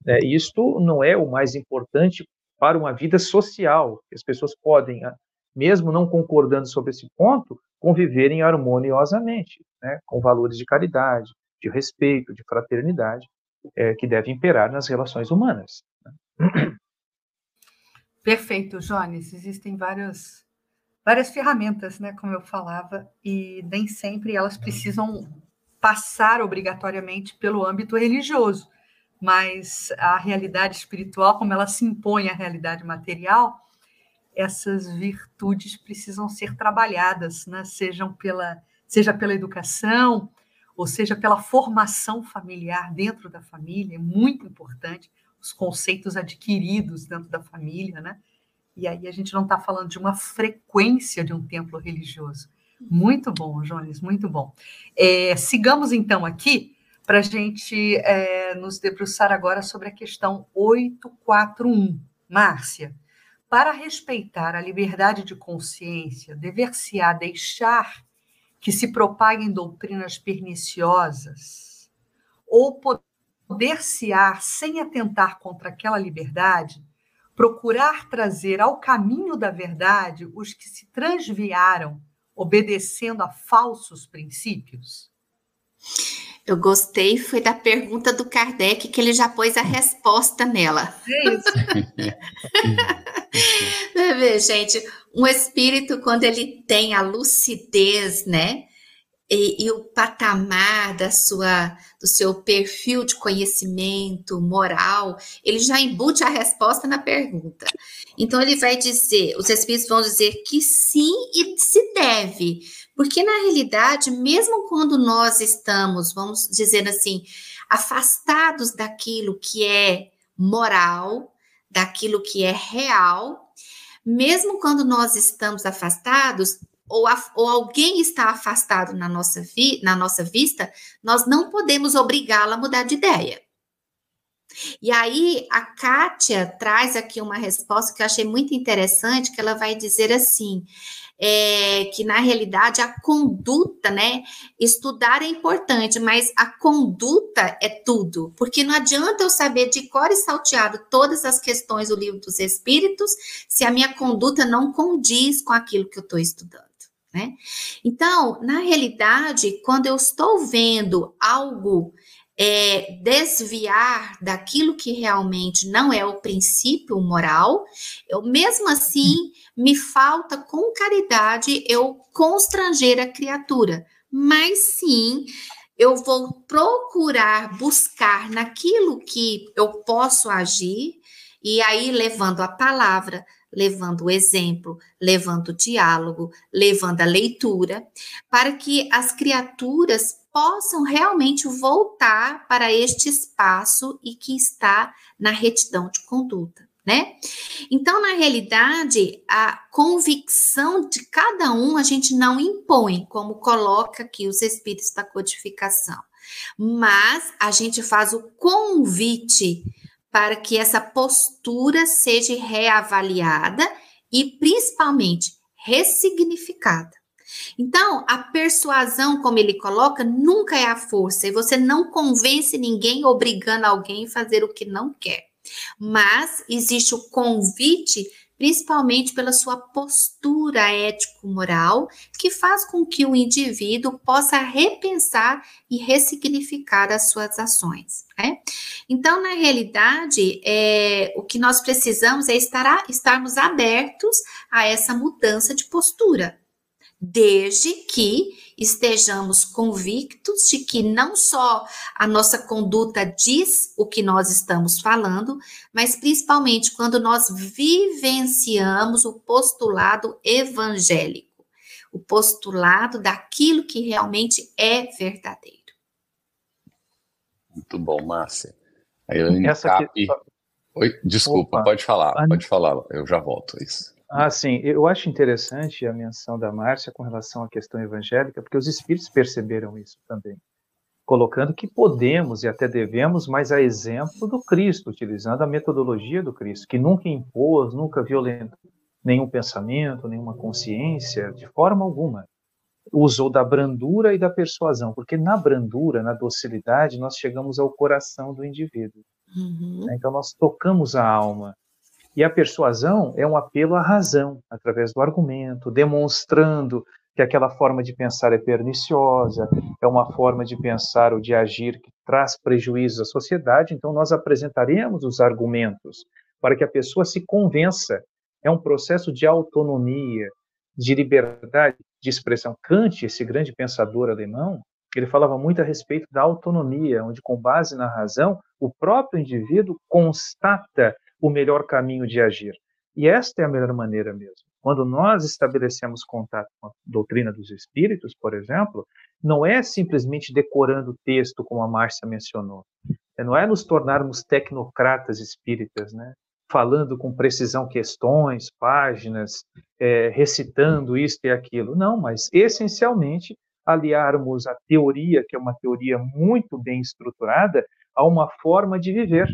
É, isto não é o mais importante para uma vida social. As pessoas podem, ah, mesmo não concordando sobre esse ponto, conviverem harmoniosamente, né, com valores de caridade, de respeito, de fraternidade, é, que devem imperar nas relações humanas. Perfeito, Jones. Existem várias, várias ferramentas, né, como eu falava, e nem sempre elas precisam passar obrigatoriamente pelo âmbito religioso, mas a realidade espiritual, como ela se impõe à realidade material, essas virtudes precisam ser trabalhadas, né, sejam pela, seja pela educação, ou seja pela formação familiar dentro da família, é muito importante os conceitos adquiridos dentro da família, né? E aí a gente não está falando de uma frequência de um templo religioso. Muito bom, Jones, muito bom. É, sigamos então aqui para a gente é, nos debruçar agora sobre a questão 841. Márcia, para respeitar a liberdade de consciência, dever-se-á deixar que se propaguem doutrinas perniciosas ou poder poder-se-á, sem atentar contra aquela liberdade, procurar trazer ao caminho da verdade os que se transviaram, obedecendo a falsos princípios? Eu gostei, foi da pergunta do Kardec que ele já pôs a resposta nela. É isso. ver, gente, um espírito, quando ele tem a lucidez, né? e, e, o patamar da sua, do seu perfil de conhecimento moral, ele já embute a resposta na pergunta. Então ele vai dizer, os espíritos vão dizer que sim e se deve, porque na realidade, mesmo quando nós estamos, vamos dizer assim, afastados daquilo que é moral, daquilo que é real, mesmo quando nós estamos afastados, ou, a, ou alguém está afastado na nossa, vi, na nossa vista, nós não podemos obrigá-la a mudar de ideia. E aí a Kátia traz aqui uma resposta que eu achei muito interessante, que ela vai dizer assim: é, que na realidade a conduta, né? Estudar é importante, mas a conduta é tudo, porque não adianta eu saber de cor e salteado todas as questões do livro dos Espíritos se a minha conduta não condiz com aquilo que eu estou estudando. Né? Então, na realidade, quando eu estou vendo algo é, desviar daquilo que realmente não é o princípio moral, eu mesmo assim me falta com caridade eu constranger a criatura, mas sim eu vou procurar buscar naquilo que eu posso agir E aí, levando a palavra, levando o exemplo, levando o diálogo, levando a leitura, para que as criaturas possam realmente voltar para este espaço e que está na retidão de conduta. Né? Então, na realidade, a convicção de cada um a gente não impõe, como coloca aqui os espíritos da codificação, mas a gente faz o convite para que essa postura seja reavaliada e principalmente ressignificada. Então, a persuasão, como ele coloca, nunca é a força, e você não convence ninguém obrigando alguém a fazer o que não quer. Mas existe o convite principalmente pela sua postura ético-moral, que faz com que o indivíduo possa repensar e ressignificar as suas ações. Né? Então, na realidade, é, o que nós precisamos é estar, estarmos abertos a essa mudança de postura, desde que estejamos convictos de que não só a nossa conduta diz o que nós estamos falando, mas principalmente quando nós vivenciamos o postulado evangélico, o postulado daquilo que realmente é verdadeiro. Muito bom, Márcia. A Elaine Cap... Oi, desculpa, Opa. pode falar, pode falar, eu já volto. Isso. Ah, sim. Eu acho interessante a menção da Márcia com relação à questão evangélica, porque os espíritos perceberam isso também, colocando que podemos e até devemos, mas a exemplo do Cristo, utilizando a metodologia do Cristo, que nunca impôs, nunca violentou nenhum pensamento, nenhuma consciência, de forma alguma. Usou da brandura e da persuasão, porque na brandura, na docilidade, nós chegamos ao coração do indivíduo. Uhum. Então, nós tocamos a alma e a persuasão é um apelo à razão, através do argumento, demonstrando que aquela forma de pensar é perniciosa, é uma forma de pensar ou de agir que traz prejuízos à sociedade, então nós apresentaremos os argumentos para que a pessoa se convença. É um processo de autonomia, de liberdade de expressão. Kant, esse grande pensador alemão, ele falava muito a respeito da autonomia, onde, com base na razão, o próprio indivíduo constata o melhor caminho de agir. E esta é a melhor maneira mesmo. Quando nós estabelecemos contato com a doutrina dos espíritos, por exemplo, não é simplesmente decorando o texto, como a Márcia mencionou. É, não é nos tornarmos tecnocratas espíritas, né? falando com precisão questões, páginas, é, recitando isto e aquilo. Não, mas essencialmente aliarmos a teoria, que é uma teoria muito bem estruturada, a uma forma de viver,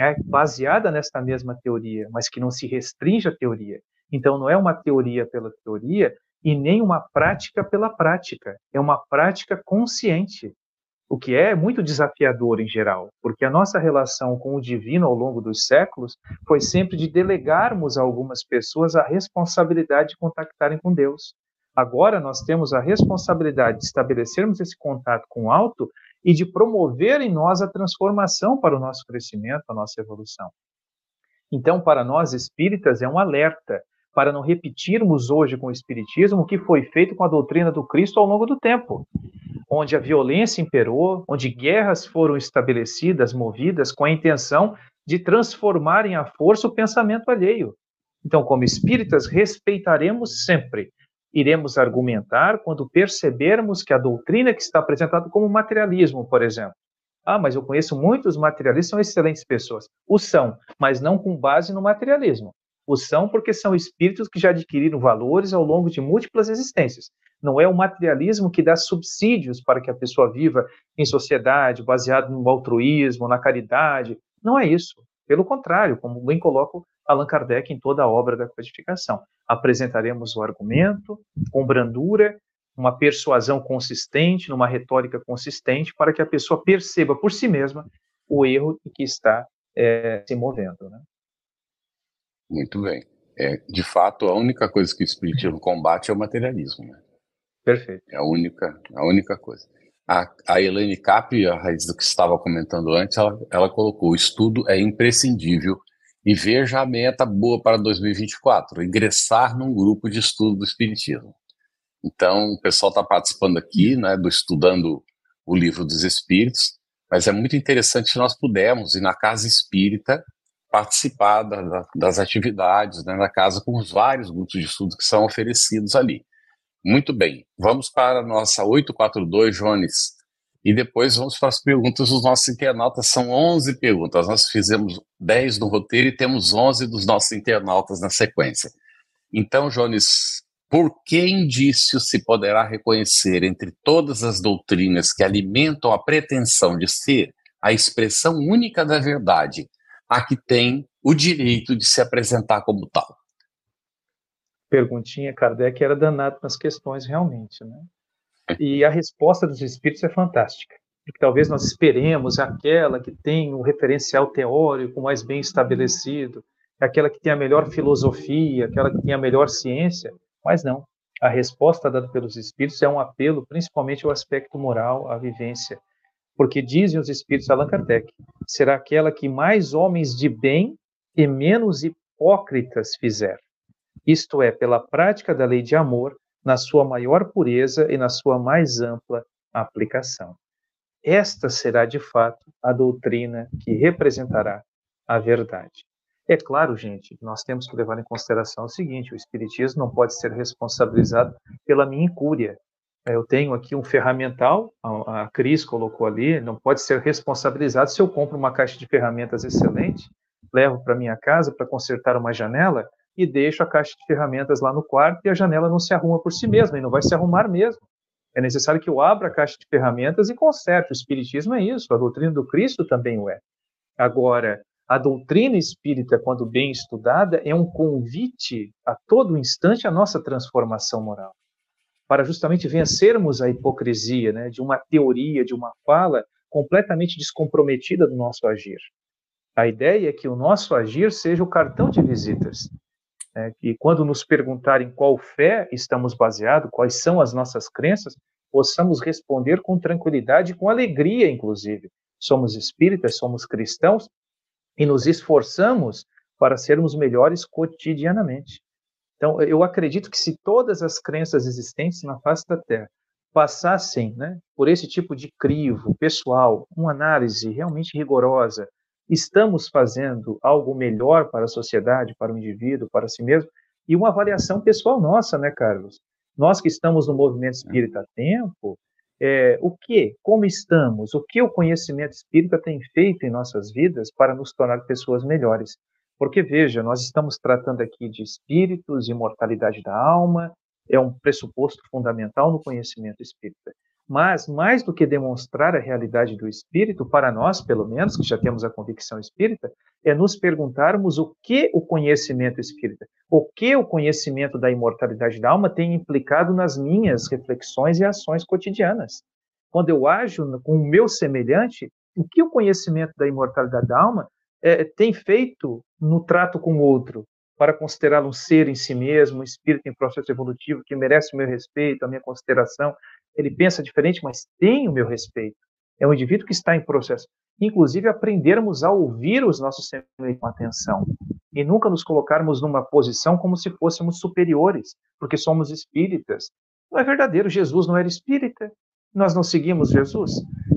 é, baseada nesta mesma teoria, mas que não se restringe à teoria. Então, não é uma teoria pela teoria e nem uma prática pela prática, é uma prática consciente, o que é muito desafiador em geral, porque a nossa relação com o divino ao longo dos séculos foi sempre de delegarmos a algumas pessoas a responsabilidade de contactarem com Deus. Agora nós temos a responsabilidade de estabelecermos esse contato com o alto e de promover em nós a transformação para o nosso crescimento, a nossa evolução. Então, para nós espíritas, é um alerta para não repetirmos hoje com o Espiritismo o que foi feito com a doutrina do Cristo ao longo do tempo, onde a violência imperou, onde guerras foram estabelecidas, movidas com a intenção de transformar em a força o pensamento alheio. Então, como espíritas, respeitaremos sempre iremos argumentar quando percebermos que a doutrina que está apresentada como materialismo, por exemplo. Ah, mas eu conheço muitos materialistas, são excelentes pessoas. O são, mas não com base no materialismo. O são porque são espíritos que já adquiriram valores ao longo de múltiplas existências. Não é o materialismo que dá subsídios para que a pessoa viva em sociedade, baseado no altruísmo, na caridade. Não é isso. Pelo contrário, como bem coloca Allan Kardec em toda a obra da codificação. Apresentaremos o argumento com brandura, uma persuasão consistente, numa retórica consistente, para que a pessoa perceba por si mesma o erro que está é, se movendo. Né? Muito bem. É, de fato, a única coisa que o Espiritismo combate é o materialismo. Né? Perfeito. É a única, a única coisa. A, a Elaine Cap, a raiz do que estava comentando antes, ela, ela colocou: o estudo é imprescindível e veja a meta boa para 2024, ingressar num grupo de estudo do Espiritismo. Então, o pessoal está participando aqui, né, do estudando o livro dos Espíritos, mas é muito interessante se nós pudermos ir na casa espírita participar da, das atividades né, da casa com os vários grupos de estudo que são oferecidos ali. Muito bem, vamos para a nossa 842, Jones, e depois vamos para as perguntas dos nossos internautas. São 11 perguntas, nós fizemos 10 no roteiro e temos 11 dos nossos internautas na sequência. Então, Jones, por que indício se poderá reconhecer entre todas as doutrinas que alimentam a pretensão de ser a expressão única da verdade, a que tem o direito de se apresentar como tal? perguntinha, Kardec era danado nas questões realmente, né? E a resposta dos espíritos é fantástica. Talvez nós esperemos aquela que tem um referencial teórico mais bem estabelecido, aquela que tem a melhor filosofia, aquela que tem a melhor ciência, mas não. A resposta dada pelos espíritos é um apelo principalmente ao aspecto moral, à vivência. Porque dizem os espíritos Allan Kardec, será aquela que mais homens de bem e menos hipócritas fizer isto é, pela prática da lei de amor na sua maior pureza e na sua mais ampla aplicação. Esta será, de fato, a doutrina que representará a verdade. É claro, gente, nós temos que levar em consideração o seguinte: o Espiritismo não pode ser responsabilizado pela minha incúria. Eu tenho aqui um ferramental, a Cris colocou ali, não pode ser responsabilizado se eu compro uma caixa de ferramentas excelente, levo para minha casa para consertar uma janela, e deixo a caixa de ferramentas lá no quarto e a janela não se arruma por si mesma e não vai se arrumar mesmo. É necessário que eu abra a caixa de ferramentas e conserte. O Espiritismo é isso, a doutrina do Cristo também o é. Agora, a doutrina espírita, quando bem estudada, é um convite a todo instante à nossa transformação moral, para justamente vencermos a hipocrisia né, de uma teoria, de uma fala completamente descomprometida do nosso agir. A ideia é que o nosso agir seja o cartão de visitas, né, que quando nos perguntarem qual fé estamos baseados, quais são as nossas crenças, possamos responder com tranquilidade, com alegria, inclusive. Somos espíritas, somos cristãos e nos esforçamos para sermos melhores cotidianamente. Então, eu acredito que se todas as crenças existentes na face da Terra passassem né, por esse tipo de crivo pessoal, uma análise realmente rigorosa, estamos fazendo algo melhor para a sociedade, para o indivíduo, para si mesmo, e uma avaliação pessoal nossa, né, Carlos? Nós que estamos no movimento espírita há tempo, é, o que, como estamos, o que o conhecimento espírita tem feito em nossas vidas para nos tornar pessoas melhores? Porque, veja, nós estamos tratando aqui de espíritos, imortalidade da alma, é um pressuposto fundamental no conhecimento espírita. Mas, mais do que demonstrar a realidade do espírito, para nós, pelo menos, que já temos a convicção espírita, é nos perguntarmos o que o conhecimento espírita, o que o conhecimento da imortalidade da alma tem implicado nas minhas reflexões e ações cotidianas. Quando eu ajo com o meu semelhante, o que o conhecimento da imortalidade da alma é, tem feito no trato com o outro, para considerá-lo um ser em si mesmo, um espírito em processo evolutivo que merece o meu respeito, a minha consideração, ele pensa diferente, mas tem o meu respeito. É um indivíduo que está em processo. Inclusive, aprendermos a ouvir os nossos semelhantes com atenção e nunca nos colocarmos numa posição como se fôssemos superiores, porque somos espíritas. Não é verdadeiro, Jesus não era espírita. Nós não seguimos Jesus.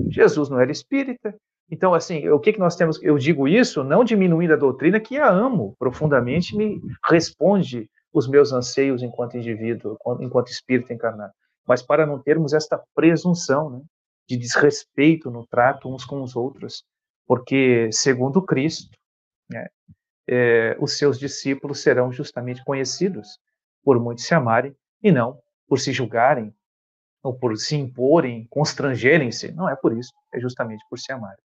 Jesus não era espírita. Então, assim, o que, que nós temos? Eu digo isso não diminuindo a doutrina, que a amo profundamente, me responde os meus anseios enquanto indivíduo, enquanto espírito encarnado mas para não termos esta presunção né, de desrespeito no trato uns com os outros, porque, segundo Cristo, né, é, os seus discípulos serão justamente conhecidos por muitos se amarem e não por se julgarem ou por se imporem, constrangerem-se. Não é por isso, é justamente por se amarem.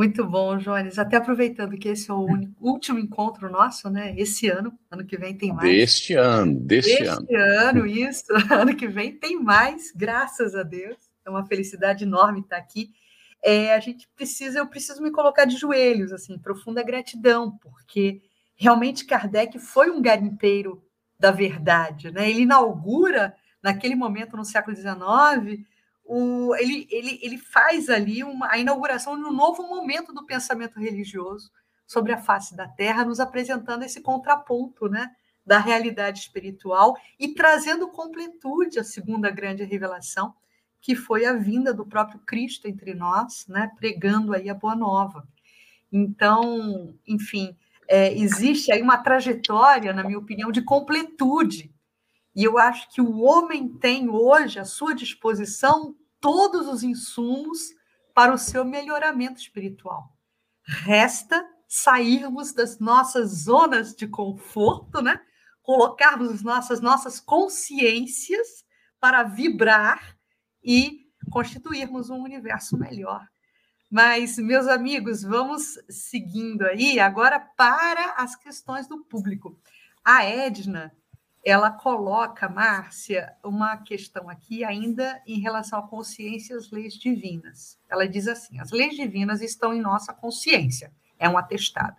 Muito bom, Jones. Até aproveitando que esse é o único, último encontro nosso, né? Esse ano, ano que vem tem mais. Deste ano, deste, ano. Deste ano, isso. Ano que vem tem mais, graças a Deus. É uma felicidade enorme estar aqui. É, a gente precisa, eu preciso me colocar de joelhos, assim, profunda gratidão, porque realmente Kardec foi um garimpeiro da verdade, né? Ele inaugura, naquele momento, no século XIX, o, ele, ele, ele faz ali uma, a inauguração de um novo momento do pensamento religioso sobre a face da Terra, nos apresentando esse contraponto né, da realidade espiritual e trazendo completude à segunda grande revelação, que foi a vinda do próprio Cristo entre nós, né, pregando aí a boa nova. Então, enfim, é, existe aí uma trajetória, na minha opinião, de completude. E eu acho que o homem tem hoje à sua disposição todos os insumos para o seu melhoramento espiritual. Resta sairmos das nossas zonas de conforto, né? colocarmos as nossas, nossas consciências para vibrar e constituirmos um universo melhor. Mas, meus amigos, vamos seguindo aí agora para as questões do público. A Edna, ela coloca, Márcia, uma questão aqui ainda em relação à consciência e às leis divinas. Ela diz assim: as leis divinas estão em nossa consciência, é um atestado.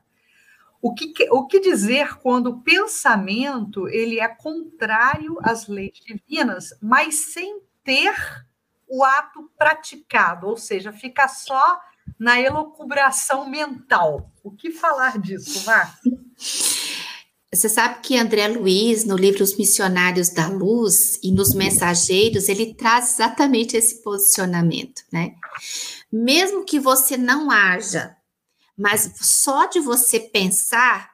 O que, o que dizer quando o pensamento ele é contrário às leis divinas, mas sem ter o ato praticado, ou seja, fica só na elocubração mental. O que falar disso, Márcia? Você sabe que André Luiz, no livro Os Missionários da Luz e nos Mensageiros, ele traz exatamente esse posicionamento, né? Mesmo que você não haja, mas só de você pensar,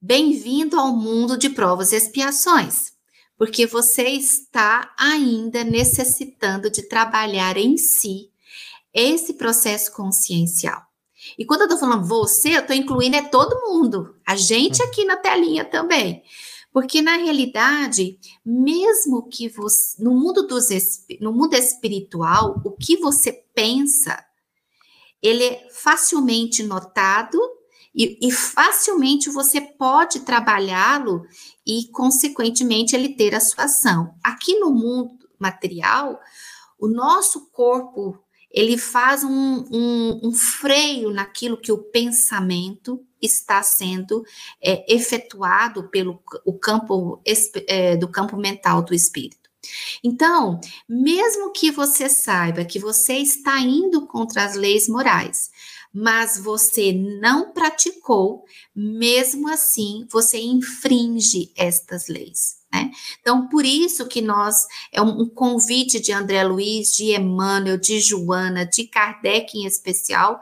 bem-vindo ao mundo de provas e expiações porque você está ainda necessitando de trabalhar em si esse processo consciencial. E quando eu estou falando você, eu estou incluindo é todo mundo, a gente aqui na telinha também. Porque na realidade, mesmo que você no mundo dos no mundo espiritual, o que você pensa, ele é facilmente notado e, e facilmente você pode trabalhá-lo e, consequentemente, ele ter a sua ação. Aqui no mundo material, o nosso corpo ele faz um, um, um freio naquilo que o pensamento está sendo é, efetuado pelo o campo é, do campo mental do espírito. Então, mesmo que você saiba que você está indo contra as leis morais, mas você não praticou, mesmo assim você infringe estas leis. Né? Então, por isso que nós, é um, convite de André Luiz, de Emmanuel, de Joana, de Kardec em especial,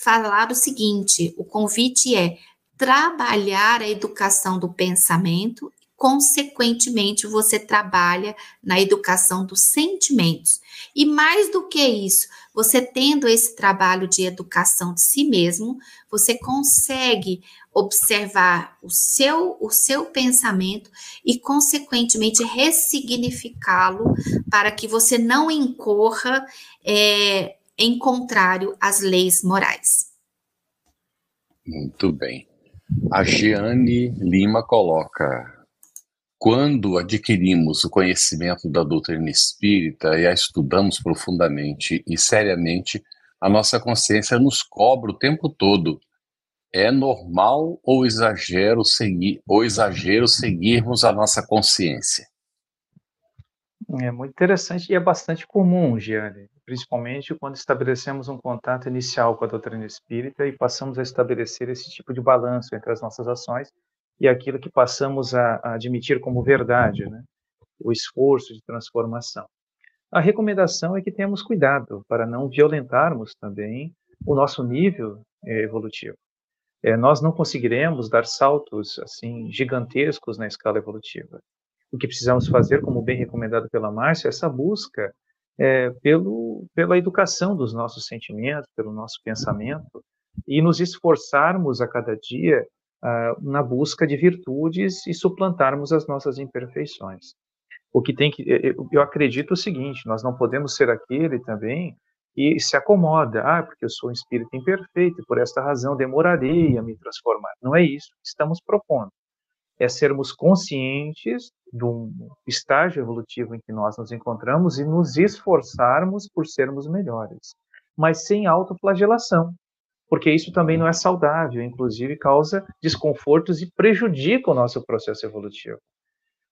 falar o seguinte: o convite é trabalhar a educação do pensamento consequentemente, você trabalha na educação dos sentimentos. E mais do que isso, você tendo esse trabalho de educação de si mesmo, você consegue observar o seu, o seu pensamento e, consequentemente, ressignificá-lo para que você não incorra é, em contrário às leis morais. Muito bem. A Giane Lima coloca: quando adquirimos o conhecimento da doutrina espírita e a estudamos profundamente e seriamente, a nossa consciência nos cobra o tempo todo. É normal ou exagero seguir ou exagero seguirmos a nossa consciência? É muito interessante e é bastante comum, Giane, principalmente quando estabelecemos um contato inicial com a doutrina espírita e passamos a estabelecer esse tipo de balanço entre as nossas ações e aquilo que passamos a, a admitir como verdade, né? o esforço de transformação. A recomendação é que tenhamos cuidado para não violentarmos também o nosso nível é, evolutivo. É, nós não conseguiremos dar saltos assim gigantescos na escala evolutiva. O que precisamos fazer, como bem recomendado pela Márcia, é essa busca é, pelo, pela educação dos nossos sentimentos, pelo nosso pensamento, e nos esforçarmos a cada dia uh, na busca de virtudes e suplantarmos as nossas imperfeições. O que tem que, eu, eu acredito o seguinte: nós não podemos ser aquele também e se acomoda, ah, porque eu sou um espírito imperfeito e por esta razão demorarei a me transformar. Não é isso que estamos propondo. É sermos conscientes do estágio evolutivo em que nós nos encontramos e nos esforçarmos por sermos melhores, mas sem autoflagelação, porque isso também não é saudável, inclusive causa desconfortos e prejudica o nosso processo evolutivo.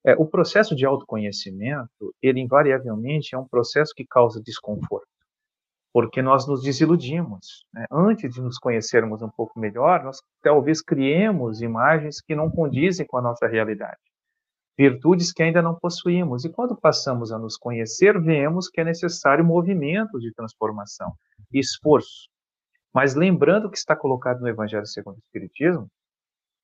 É, o processo de autoconhecimento, ele invariavelmente é um processo que causa desconforto, porque nós nos desiludimos. Né? Antes de nos conhecermos um pouco melhor, nós talvez criemos imagens que não condizem com a nossa realidade, virtudes que ainda não possuímos. E quando passamos a nos conhecer, vemos que é necessário movimento de transformação, esforço. Mas lembrando que está colocado no Evangelho segundo o Espiritismo,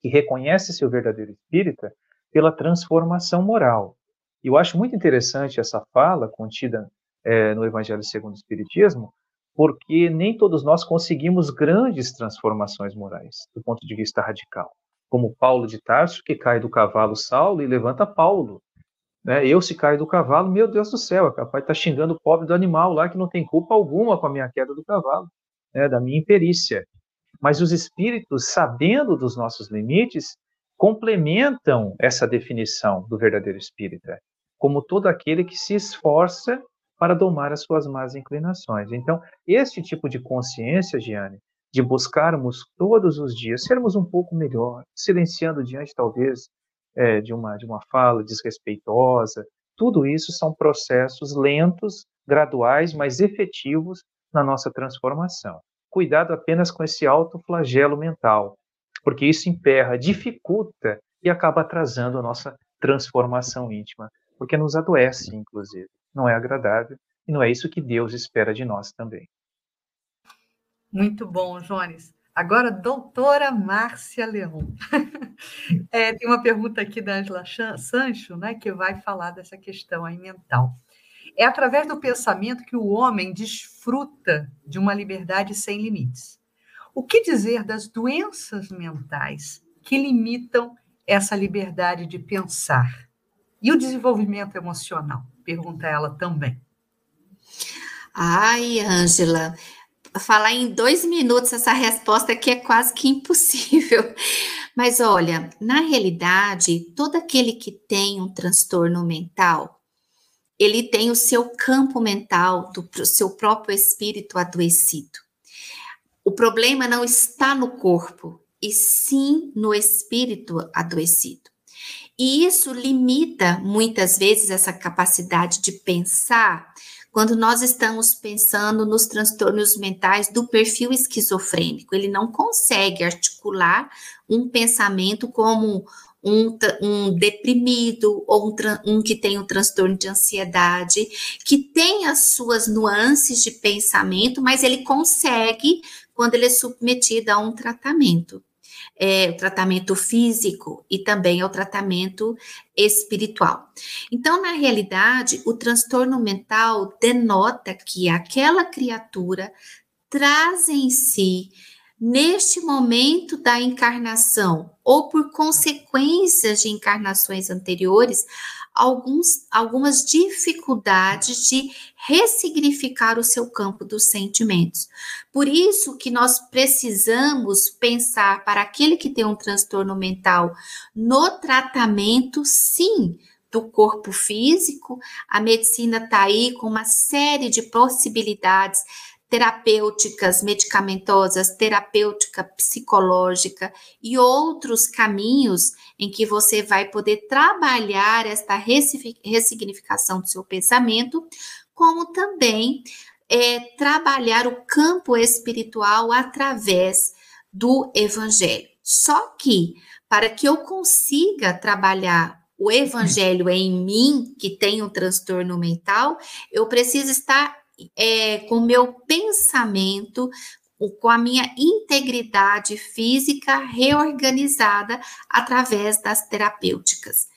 que reconhece-se o verdadeiro espírita pela transformação moral. E eu acho muito interessante essa fala contida é, no Evangelho segundo o Espiritismo, porque nem todos nós conseguimos grandes transformações morais, do ponto de vista radical. Como Paulo de Tarso, que cai do cavalo Saulo e levanta Paulo. Né? Eu, se caio do cavalo, meu Deus do céu, é capaz de estar xingando o pobre do animal lá, que não tem culpa alguma com a minha queda do cavalo, né? da minha imperícia. Mas os espíritos, sabendo dos nossos limites, complementam essa definição do verdadeiro espírita, como todo aquele que se esforça para domar as suas más inclinações. Então, este tipo de consciência, Giane, de buscarmos todos os dias sermos um pouco melhor, silenciando diante, talvez, é, de, uma, de uma fala desrespeitosa, tudo isso são processos lentos, graduais, mas efetivos na nossa transformação. Cuidado apenas com esse alto flagelo mental, porque isso emperra, dificulta e acaba atrasando a nossa transformação íntima, porque nos adoece, inclusive não é agradável e não é isso que Deus espera de nós também. Muito bom, Jones. Agora, doutora Márcia Leon. é, tem uma pergunta aqui da Angela Sancho, né, que vai falar dessa questão aí mental. É através do pensamento que o homem desfruta de uma liberdade sem limites. O que dizer das doenças mentais que limitam essa liberdade de pensar? E o desenvolvimento emocional? Pergunta ela também. Ai, Ângela, falar em dois minutos essa resposta aqui é quase que impossível. Mas olha, na realidade, todo aquele que tem um transtorno mental, ele tem o seu campo mental, do seu próprio espírito adoecido. O problema não está no corpo, e sim no espírito adoecido. E isso limita muitas vezes essa capacidade de pensar quando nós estamos pensando nos transtornos mentais do perfil esquizofrênico. Ele não consegue articular um pensamento como um, um deprimido ou um, um, que tem um transtorno de ansiedade, que tem as suas nuances de pensamento, mas ele consegue quando ele é submetido a um tratamento é, o tratamento físico e também ao tratamento espiritual. Então, na realidade, o transtorno mental denota que aquela criatura traz em si neste momento da encarnação ou por consequências de encarnações anteriores, alguns, algumas dificuldades de ressignificar o seu campo dos sentimentos. Por isso que nós precisamos pensar para aquele que tem um transtorno mental no tratamento, sim, do corpo físico. A medicina está aí com uma série de possibilidades terapêuticas medicamentosas, terapêutica psicológica e outros caminhos em que você vai poder trabalhar esta ressignificação do seu pensamento, como também é, trabalhar o campo espiritual através do evangelho. Só que para que eu consiga trabalhar o evangelho em mim, que tem um transtorno mental, eu preciso estar é, com meu pensamento, com a minha integridade física reorganizada através das terapêuticas.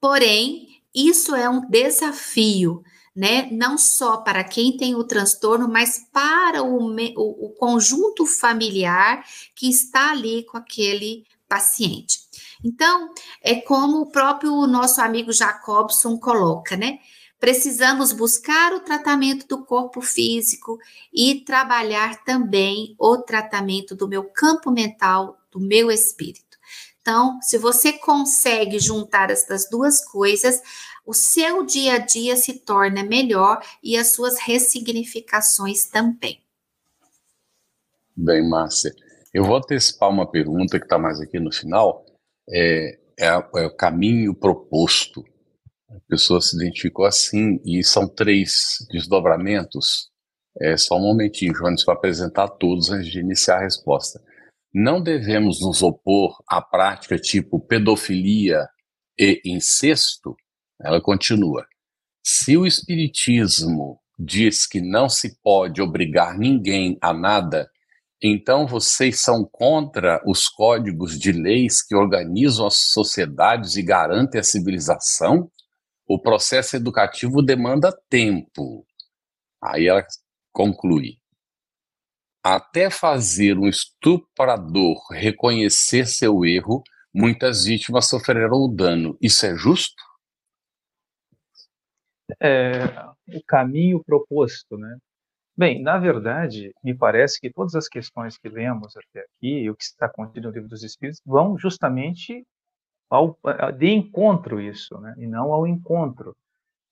Porém, isso é um desafio, né? Não só para quem tem o transtorno, mas para o, o, o conjunto familiar que está ali com aquele paciente. Então, é como o próprio nosso amigo Jacobson coloca, né? Precisamos buscar o tratamento do corpo físico e trabalhar também o tratamento do meu campo mental, do meu espírito. Então, se você consegue juntar essas duas coisas, o seu dia a dia se torna melhor e as suas ressignificações também. Bem, Márcia, eu vou antecipar uma pergunta que está mais aqui no final. É, é, é o caminho proposto a pessoa se identificou assim, e são três desdobramentos. É só um momentinho, Jones, para apresentar todos antes de iniciar a resposta. Não devemos nos opor à prática tipo pedofilia e incesto? Ela continua. Se o Espiritismo diz que não se pode obrigar ninguém a nada, Então vocês são contra os códigos de leis que organizam as sociedades e garantem a civilização? O processo educativo demanda tempo. Aí ela conclui. Até fazer um estuprador reconhecer seu erro, muitas vítimas sofrerão dano. Isso é justo? É, o caminho proposto, né? Bem, na verdade, me parece que todas as questões que lemos até aqui, o que está contido no livro dos Espíritos, vão justamente ao, de encontro isso, né? e não ao encontro.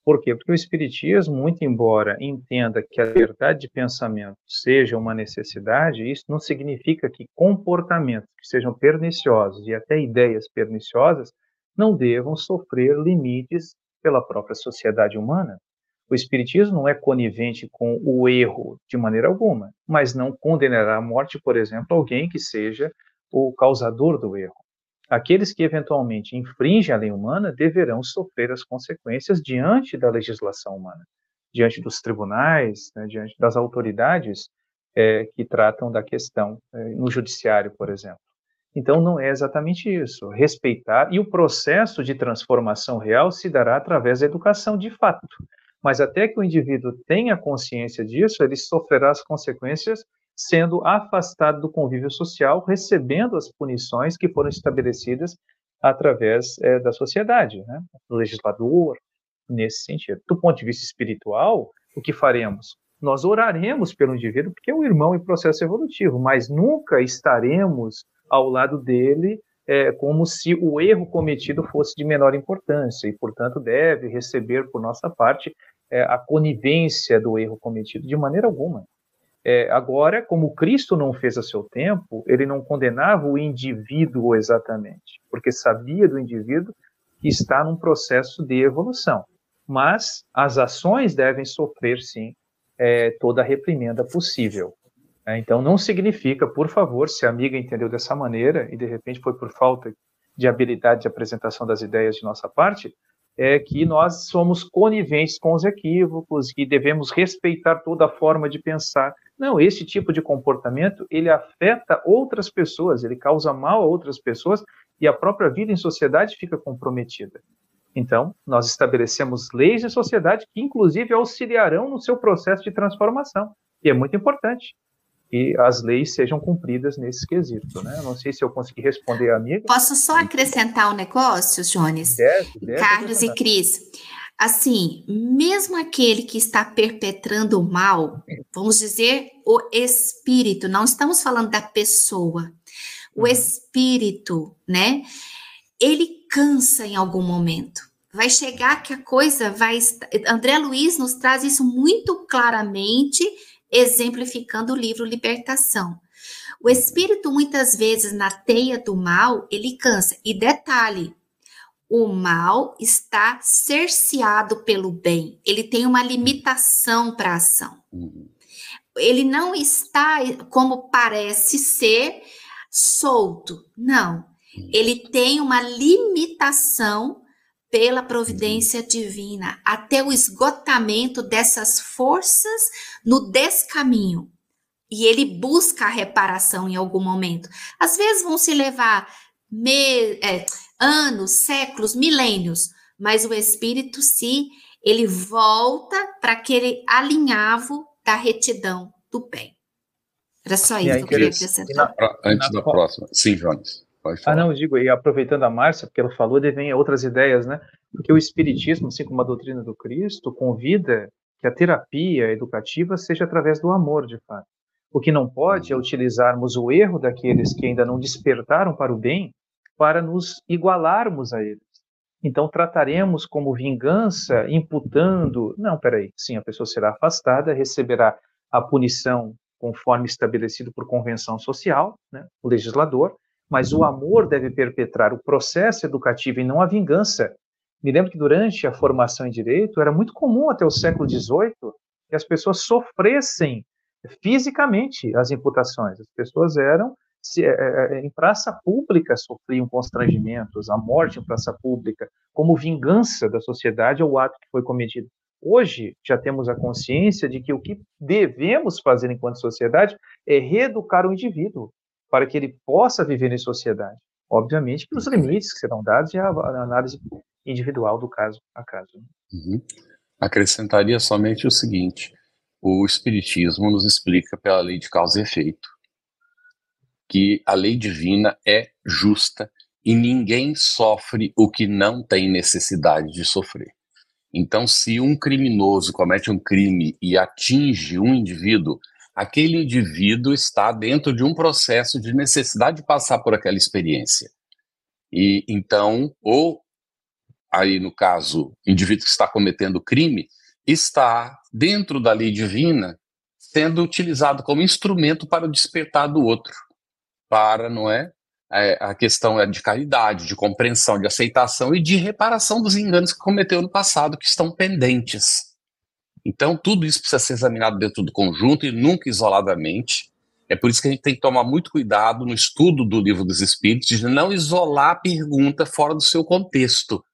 Por quê? Porque o Espiritismo, muito embora entenda que a liberdade de pensamento seja uma necessidade, isso não significa que comportamentos que sejam perniciosos e até ideias perniciosas não devam sofrer limites pela própria sociedade humana. O Espiritismo não é conivente com o erro de maneira alguma, mas não condenará à morte, por exemplo, alguém que seja o causador do erro. Aqueles que eventualmente infringem a lei humana deverão sofrer as consequências diante da legislação humana, diante dos tribunais, né, diante das autoridades é, que tratam da questão é, no judiciário, por exemplo. Então, não é exatamente isso. Respeitar, e o processo de transformação real se dará através da educação de fato. Mas até que o indivíduo tenha consciência disso, ele sofrerá as consequências sendo afastado do convívio social, recebendo as punições que foram estabelecidas através é, da sociedade, né? do legislador, nesse sentido. Do ponto de vista espiritual, o que faremos? Nós oraremos pelo indivíduo, porque é o irmão em processo evolutivo, mas nunca estaremos ao lado dele é, como se o erro cometido fosse de menor importância e, portanto, deve receber por nossa parte é, a conivência do erro cometido de maneira alguma. É, agora, como Cristo não fez a seu tempo, ele não condenava o indivíduo exatamente, porque sabia do indivíduo que está num processo de evolução. Mas as ações devem sofrer, sim, é, toda a reprimenda possível. É, então, não significa, por favor, se a amiga entendeu dessa maneira e de repente foi por falta de habilidade de apresentação das ideias de nossa parte, é que nós somos coniventes com os equívocos e devemos respeitar toda a forma de pensar. Não, esse tipo de comportamento, ele afeta outras pessoas, ele causa mal a outras pessoas e a própria vida em sociedade fica comprometida. Então, nós estabelecemos leis de sociedade que, inclusive, auxiliarão no seu processo de transformação. E é muito importante que as leis sejam cumpridas nesse quesito, né? Não sei se eu consegui responder a amiga. Posso só acrescentar um negócio, Jones? Deve, deve Carlos e Cris. Assim, mesmo aquele que está perpetrando o mal, vamos dizer o espírito, não estamos falando da pessoa, o uhum. espírito, né? Ele cansa em algum momento. Vai chegar que a coisa vai. André Luiz nos traz isso muito claramente exemplificando o livro Libertação. O espírito, muitas vezes, na teia do mal, ele cansa. E detalhe, o mal está cerceado pelo bem. Ele tem uma limitação para a ação. Ele não está, como parece ser, solto. Não. Ele tem uma limitação pela providência divina, até o esgotamento dessas forças no descaminho. E ele busca a reparação em algum momento. Às vezes vão se levar me, é, anos, séculos, milênios, mas o espírito, se ele volta para aquele alinhavo da retidão do bem. Era só isso que eu queria acrescentar. Antes da próxima. Sim, Jones. Ah, não, digo, e aproveitando a Márcia, porque ela falou, devem outras ideias, né? Porque o Espiritismo, assim como a doutrina do Cristo, convida que a terapia educativa seja através do amor, de fato. O que não pode é utilizarmos o erro daqueles que ainda não despertaram para o bem para nos igualarmos a eles. Então, trataremos como vingança, imputando. Não, peraí, sim, a pessoa será afastada, receberá a punição conforme estabelecido por convenção social, né, o legislador, mas o amor deve perpetrar o processo educativo e não a vingança. Me lembro que durante a formação em direito era muito comum até o século XVIII que as pessoas sofressem fisicamente as imputações. As pessoas eram se, é, em praça pública sofriam constrangimentos, a morte em praça pública, como vingança da sociedade ao ato que foi cometido. Hoje já temos a consciência de que o que devemos fazer enquanto sociedade é reeducar o indivíduo para que ele possa viver em sociedade. Obviamente, pelos limites que serão dados e a, análise individual do caso a caso. Uhum. Acrescentaria somente o seguinte: o Espiritismo nos explica pela lei de causa e efeito que a lei divina é justa e ninguém sofre o que não tem necessidade de sofrer. Então, se um criminoso comete um crime e atinge um indivíduo, aquele indivíduo está dentro de um processo de necessidade de passar por aquela experiência. E então, ou aí no caso, o indivíduo que está cometendo crime está dentro da lei divina sendo utilizado como instrumento para o despertar do outro, para, não é, é, a questão é de caridade, de compreensão, de aceitação e de reparação dos enganos que cometeu no passado, que estão pendentes. Então, tudo isso precisa ser examinado dentro do conjunto e nunca isoladamente. É por isso que a gente tem que tomar muito cuidado no estudo do livro dos Espíritos, de não isolar a pergunta fora do seu contexto,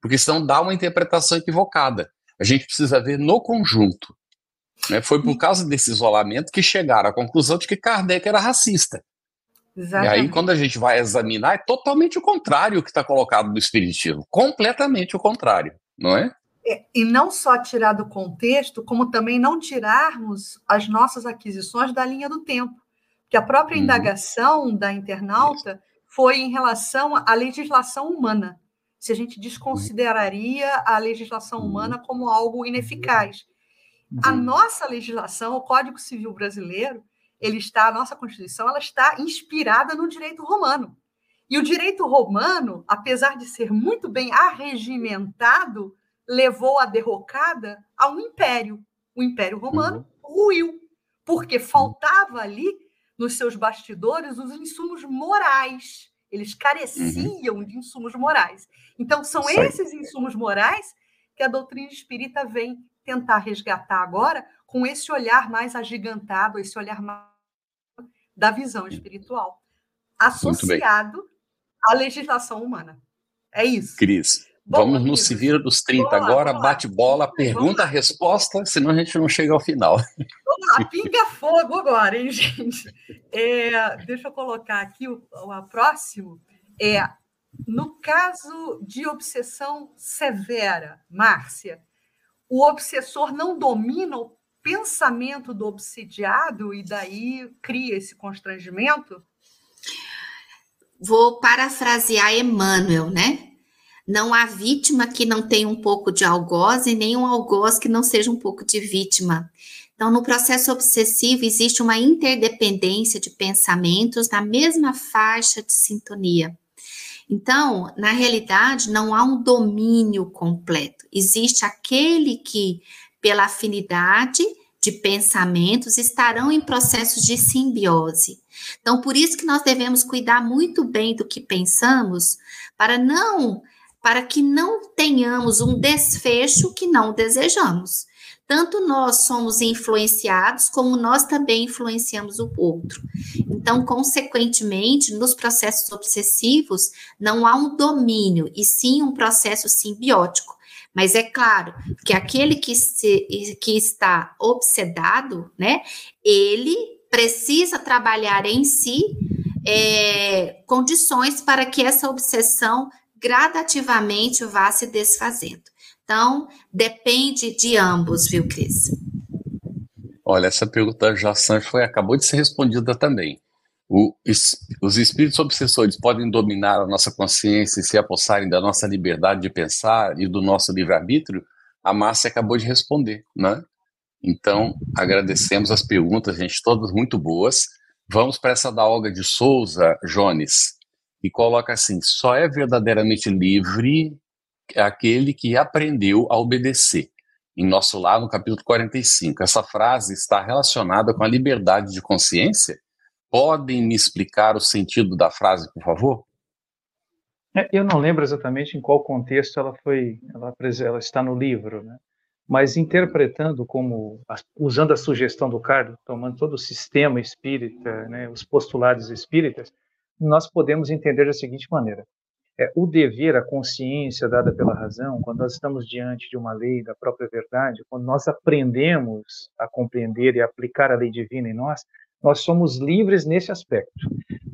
porque senão dá uma interpretação equivocada. A gente precisa ver no conjunto. Né? Foi por causa desse isolamento que chegaram à conclusão de que Kardec era racista. Exatamente. E aí, quando a gente vai examinar, é totalmente o contrário que está colocado no Espiritismo. Completamente o contrário, não é? é? E não só tirar do contexto, como também não tirarmos as nossas aquisições da linha do tempo. Que a própria uhum. indagação da internauta foi em relação à legislação humana. Se a gente desconsideraria a legislação uhum. humana como algo ineficaz. Uhum. A nossa legislação, o Código Civil Brasileiro, ele está, a nossa Constituição, ela está inspirada no direito romano. E o direito romano, apesar de ser muito bem arregimentado, levou a derrocada a um império. O Império Romano uhum. ruiu, porque faltava ali, nos seus bastidores, os insumos morais. Eles careciam uhum. de insumos morais. Então, são esses insumos morais que a doutrina espírita vem tentar resgatar agora com esse olhar mais agigantado, esse olhar mais da visão espiritual, associado à legislação humana. É isso. Cris, Bom, vamos no Se Vira dos 30 agora, bate bola, pergunta, resposta, senão a gente não chega ao final. Vamos lá, pinga fogo agora, hein, gente? É, deixa eu colocar aqui o, o próximo. É, no caso de obsessão severa, Márcia, o obsessor não domina o pensamento do obsidiado e daí cria esse constrangimento? Vou parafrasear Emmanuel, né? Não há vítima que não tenha um pouco de algoz e nem um algoz que não seja um pouco de vítima. Então, no processo obsessivo, existe uma interdependência de pensamentos na mesma faixa de sintonia. Então, na realidade, não há um domínio completo. Existe aquele que, pela afinidade de pensamentos, estarão em processos de simbiose. Então, por isso que nós devemos cuidar muito bem do que pensamos, para não para que não tenhamos um desfecho que não desejamos. Tanto nós somos influenciados, como nós também influenciamos o outro. Então, consequentemente, nos processos obsessivos, não há um domínio, e sim um processo simbiótico. Mas é claro que aquele que, se, que está obsedado, né, ele precisa trabalhar em si é, condições para que essa obsessão gradativamente vá se desfazendo. Então, depende de ambos, viu, Cris? Olha, essa pergunta já foi, acabou de ser respondida também. O, os espíritos obsessores podem dominar a nossa consciência e se apossarem da nossa liberdade de pensar e do nosso livre-arbítrio? A Márcia acabou de responder, né? Então, agradecemos as perguntas, gente, todas muito boas. Vamos para essa da Olga de Souza, Jones, e coloca assim: só é verdadeiramente livre aquele que aprendeu a obedecer. Em nosso lar, no capítulo 45. Essa frase está relacionada com a liberdade de consciência? Podem me explicar o sentido da frase, por favor? É, eu não lembro exatamente em qual contexto ela foi, ela, ela está no livro, né? mas interpretando como, usando a sugestão do Carlos, tomando todo o sistema espírita, né, os postulados espíritas, nós podemos entender da seguinte maneira: é, o dever, a consciência dada pela razão, quando nós estamos diante de uma lei da própria verdade, quando nós aprendemos a compreender e aplicar a lei divina em nós, nós somos livres nesse aspecto,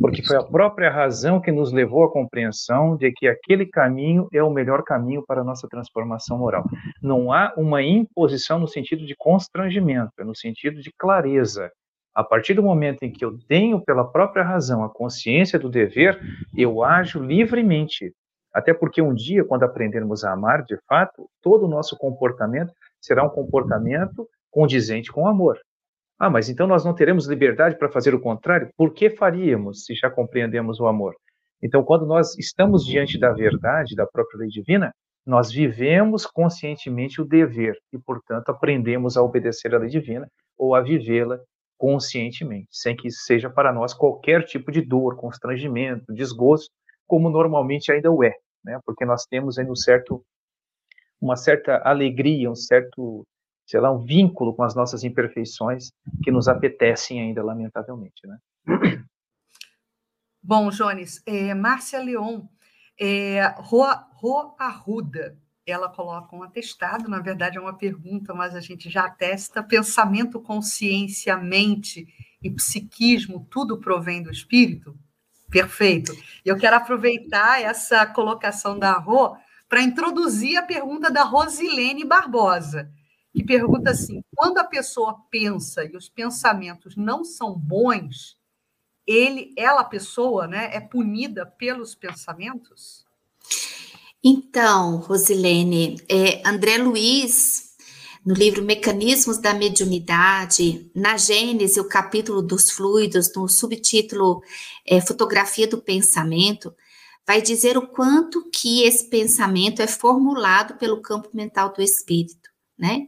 porque foi a própria razão que nos levou à compreensão de que aquele caminho é o melhor caminho para a nossa transformação moral. Não há uma imposição no sentido de constrangimento, é no sentido de clareza. A partir do momento em que eu tenho pela própria razão a consciência do dever, eu ajo livremente. Até porque um dia, quando aprendermos a amar, de fato, todo o nosso comportamento será um comportamento condizente com o amor. Ah, mas então nós não teremos liberdade para fazer o contrário? Por que faríamos se já compreendemos o amor? Então, quando nós estamos diante da verdade, da própria lei divina, nós vivemos conscientemente o dever e, portanto, aprendemos a obedecer à lei divina ou a vivê-la conscientemente, sem que isso seja para nós qualquer tipo de dor, constrangimento, desgosto, como normalmente ainda o é, né? Porque nós temos ainda um certo, uma certa alegria, um certo sei lá, um vínculo com as nossas imperfeições que nos apetecem ainda, lamentavelmente, né? Bom, Jones, é, Márcia Leon, é, Roa, Roa Arruda, ela coloca um atestado, na verdade é uma pergunta, mas a gente já atesta, pensamento, consciência, mente e psiquismo, tudo provém do espírito? Perfeito. Eu quero aproveitar essa colocação da Rô para introduzir a pergunta da Rosilene Barbosa que pergunta assim: quando a pessoa pensa e os pensamentos não são bons, ele, ela, a pessoa, né, é punida pelos pensamentos? Então, Rosilene, é, André Luiz, no livro Mecanismos da Mediunidade, na Gênese, o capítulo dos fluidos, no subtítulo é, Fotografia do Pensamento, vai dizer o quanto que esse pensamento é formulado pelo campo mental do espírito né?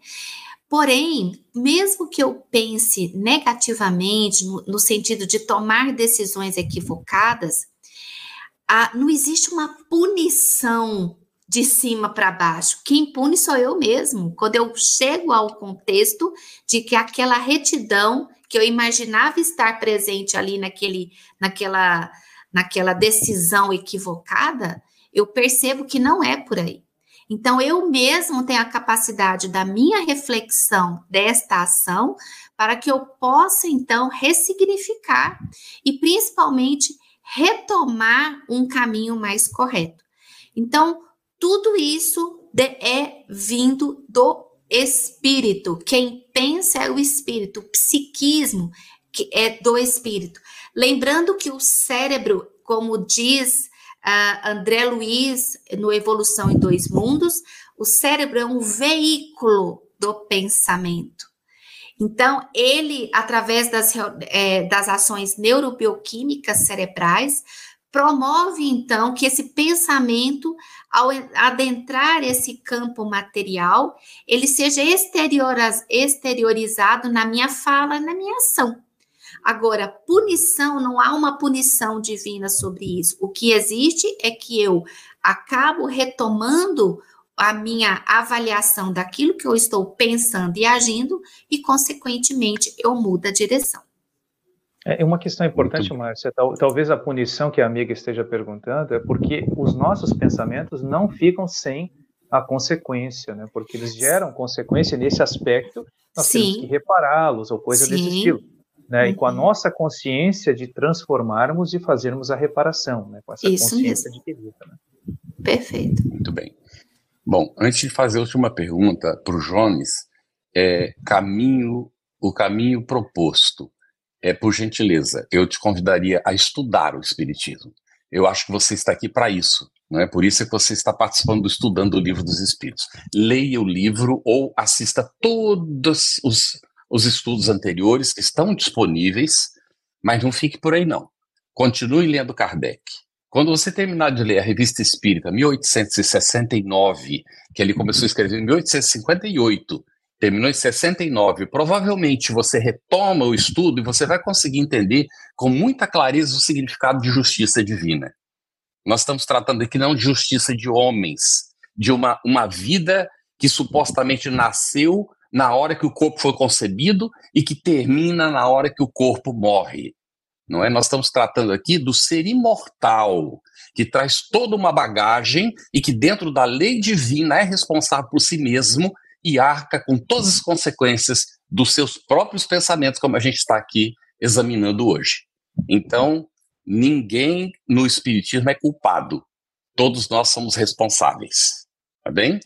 Porém, mesmo que eu pense negativamente, no, no sentido de tomar decisões equivocadas, a, não existe uma punição de cima para baixo. Quem pune sou eu mesmo. Quando eu chego ao contexto de que aquela retidão que eu imaginava estar presente ali naquele, naquela, naquela decisão equivocada, eu percebo que não é por aí. Então, eu mesmo tenho a capacidade da minha reflexão desta ação para que eu possa, então, ressignificar e, principalmente, retomar um caminho mais correto. Então, tudo isso é vindo do espírito. Quem pensa é o espírito, o psiquismo que é do espírito. Lembrando que o cérebro, como diz uh, André Luiz, no Evolução em Dois Mundos, o cérebro é um veículo do pensamento. Então, ele, através das, é, das ações neurobioquímicas cerebrais, promove, então, que esse pensamento, ao adentrar esse campo material, ele seja exteriorizado na minha fala, na minha ação. Agora, punição, não há uma punição divina sobre isso. O que existe é que eu acabo retomando a minha avaliação daquilo que eu estou pensando e agindo e, consequentemente, eu mudo a direção. É uma questão importante, Márcia. Tal, talvez a punição que a amiga esteja perguntando é porque os nossos pensamentos não ficam sem a consequência, né? Porque eles geram consequência nesse aspecto, nós Sim. temos que repará-los ou coisa Sim. desse estilo né? Uhum. E com a uhum. nossa consciência de transformarmos e fazermos a reparação, né? Com essa Isso consciência mesmo. adquirida. Né? Perfeito. Muito bem. Bom, antes de fazer a última pergunta para o Jones, é, caminho, o caminho proposto, é, por gentileza, eu te convidaria a estudar o Espiritismo. Eu acho que você está aqui para isso. Não é por isso que você está participando do Estudando o Livro dos Espíritos. Leia o livro ou assista todos os os estudos anteriores que estão disponíveis, mas não fique por aí não. Continue lendo Kardec. Quando você terminar de ler a Revista Espírita, 1869, que ele começou a escrever em 1858, terminou em 69, provavelmente você retoma o estudo e você vai conseguir entender com muita clareza o significado de justiça divina. Nós estamos tratando aqui não de justiça de homens, de uma, uma vida que supostamente nasceu na hora que o corpo foi concebido e que termina na hora que o corpo morre. não é? Nós estamos tratando aqui do ser imortal, que traz toda uma bagagem e que, dentro da lei divina, é responsável por si mesmo e arca com todas as consequências dos seus próprios pensamentos, como a gente está aqui examinando hoje. Então, ninguém no Espiritismo é culpado. Todos nós somos responsáveis. Tá bem?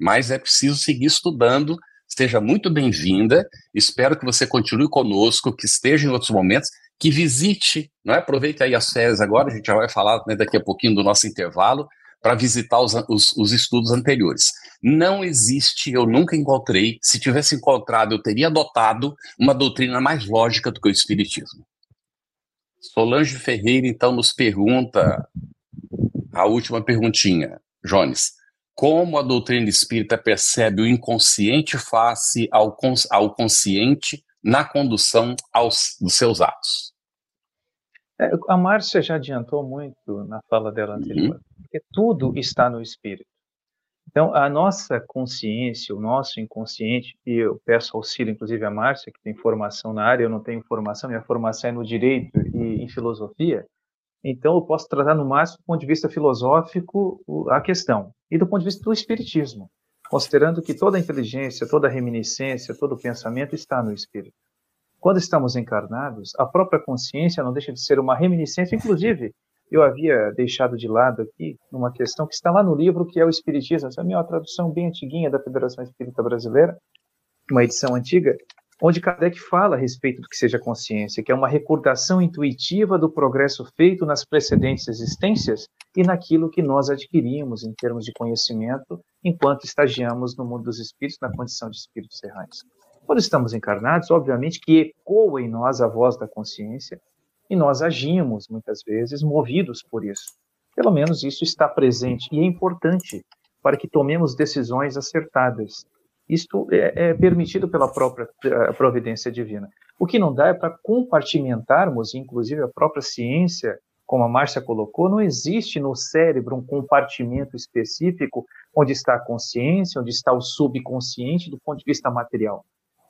Mas é preciso seguir estudando. Seja muito bem-vinda. Espero que você continue conosco, que esteja em outros momentos que visite, não é? Aproveite aí as férias agora, a gente já vai falar né, daqui a pouquinho do nosso intervalo, para visitar os, os, os, estudos anteriores. Não existe, eu nunca encontrei, se tivesse encontrado, eu teria adotado uma doutrina mais lógica do que o Espiritismo. Solange Ferreira, então, nos pergunta a última perguntinha, Jones. Como a doutrina espírita percebe o inconsciente face ao, ao consciente na condução aos, dos seus atos? É, a Márcia já adiantou muito na fala dela uhum. anterior, uhum. porque tudo está no espírito. Então, a nossa consciência, o nosso inconsciente, e eu peço auxílio, inclusive, a Márcia, que tem formação na área, eu não tenho formação, minha formação é no direito e em filosofia, então eu posso tratar no máximo do ponto de vista filosófico a questão, e do ponto de vista do espiritismo considerando que toda inteligência, toda reminiscência, todo pensamento está no espírito. Quando estamos encarnados, a própria consciência não deixa de ser uma reminiscência, inclusive, eu havia deixado de lado aqui uma questão que está lá no livro, que é o Espiritismo, essa é a minha tradução bem antiguinha da Federação Espírita Brasileira, uma edição antiga, onde Kardec fala a respeito do que seja consciência, que é uma recordação intuitiva do progresso feito nas precedentes existências e naquilo que nós adquirimos em termos de conhecimento enquanto estagiamos no mundo dos espíritos, na condição de espíritos errantes. Quando estamos encarnados, obviamente que ecoa em nós a voz da consciência e nós agimos, muitas vezes, movidos por isso. Pelo menos isso está presente e é importante para que tomemos decisões acertadas isto é, é permitido pela própria eh, providência divina. O que não dá é para compartimentarmos, inclusive a própria ciência, como a Márcia colocou, não existe no cérebro um compartimento específico onde está a consciência, onde está o subconsciente do ponto de vista material.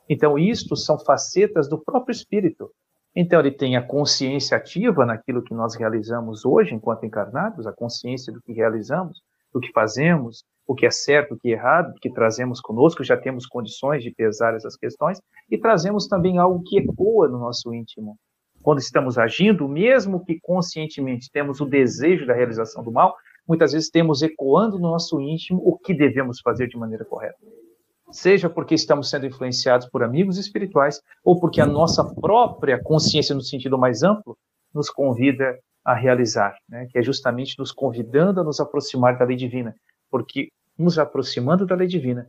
Então, isto são facetas do próprio espírito. Então, ele tem a consciência ativa naquilo que nós realizamos hoje, enquanto encarnados, a consciência do que realizamos, do que fazemos, o que é certo, o que é errado, que trazemos conosco, já temos condições de pesar essas questões, e trazemos também algo que ecoa no nosso íntimo. Quando estamos agindo, mesmo que conscientemente temos o desejo da realização do mal, muitas vezes temos ecoando no nosso íntimo o que devemos fazer de maneira correta. Seja porque estamos sendo influenciados por amigos espirituais, ou porque a nossa própria consciência, no sentido mais amplo, nos convida a realizar, né? que é justamente nos convidando a nos aproximar da lei divina, porque nos aproximando da lei divina,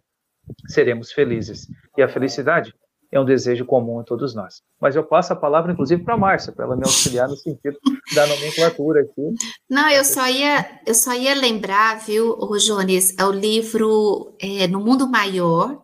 seremos felizes. E a felicidade é um desejo comum a todos nós. Mas eu passo a palavra, inclusive, para a Márcia, para ela me auxiliar no sentido da nomenclatura aqui. Não, eu só ia, eu só ia lembrar, viu, Jones, é o livro é, No Mundo Maior,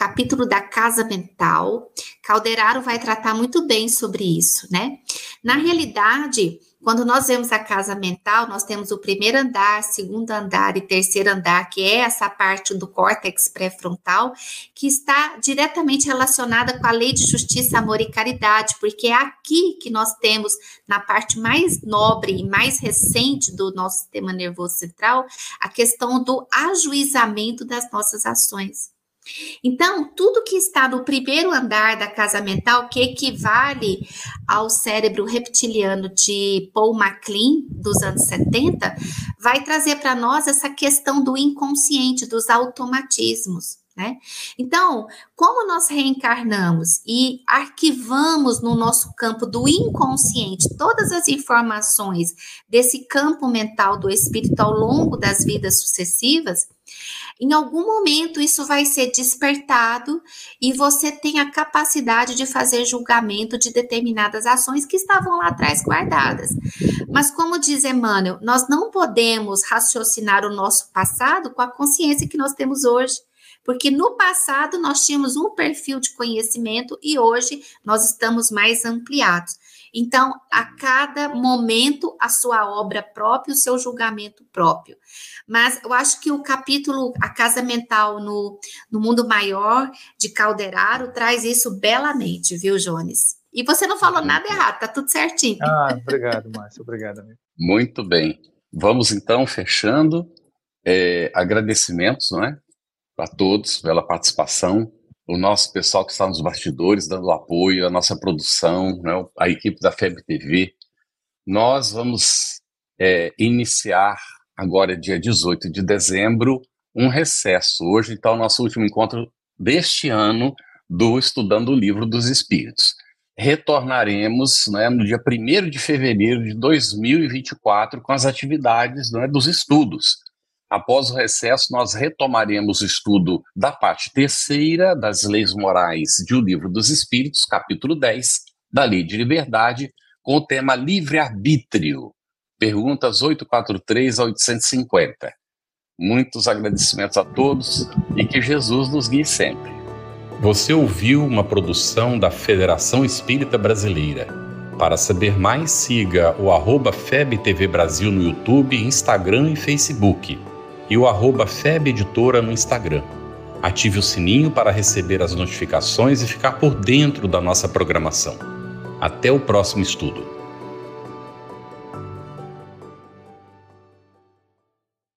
capítulo da casa mental. Calderaro vai tratar muito bem sobre isso, né? Na realidade, quando nós vemos a casa mental, nós temos o primeiro andar, segundo andar e terceiro andar, que é essa parte do córtex pré-frontal, que está diretamente relacionada com a lei de justiça, amor e caridade, porque é aqui que nós temos, na parte mais nobre e mais recente do nosso sistema nervoso central, a questão do ajuizamento das nossas ações. Então, tudo que está no primeiro andar da casa mental, que equivale ao cérebro reptiliano de Paul MacLean, dos anos 70, vai trazer para nós essa questão do inconsciente, dos automatismos. Né? Então, como nós reencarnamos e arquivamos no nosso campo do inconsciente todas as informações desse campo mental do espírito ao longo das vidas sucessivas, em algum momento isso vai ser despertado e você tem a capacidade de fazer julgamento de determinadas ações que estavam lá atrás guardadas. Mas como diz Emmanuel, nós não podemos raciocinar o nosso passado com a consciência que nós temos hoje. Porque no passado nós tínhamos um perfil de conhecimento e hoje nós estamos mais ampliados. Então, a cada momento, a sua obra própria, o seu julgamento próprio. Mas eu acho que o capítulo A Casa Mental no, no Mundo Maior, de Calderaro, traz isso belamente, viu, Jones? E você não falou nada errado, tá tudo certinho. Ah, obrigado, Márcia, obrigado. Amigo. Muito bem. Vamos então fechando. É, agradecimentos, não é? Para todos pela participação, o nosso pessoal que está nos bastidores dando apoio, a nossa produção, né? a equipe da FEB TV. Nós vamos é, iniciar agora, dia 18 de dezembro, um recesso. Hoje, então, nosso último encontro deste ano do Estudando o Livro dos Espíritos. Retornaremos né, no dia 1 de fevereiro de 2024 com as atividades né, dos estudos. Após o recesso, nós retomaremos o estudo da parte terceira das leis morais de O Livro dos Espíritos, capítulo 10, da Lei de Liberdade, com o tema livre-arbítrio. Perguntas 843 a 850. Muitos agradecimentos a todos e que Jesus nos guie sempre. Você ouviu uma produção da Federação Espírita Brasileira. Para saber mais, siga o arroba FebTV Brasil no YouTube, Instagram e Facebook e o arroba FEB Editora no Instagram. Ative o sininho para receber as notificações e ficar por dentro da nossa programação. Até o próximo estudo.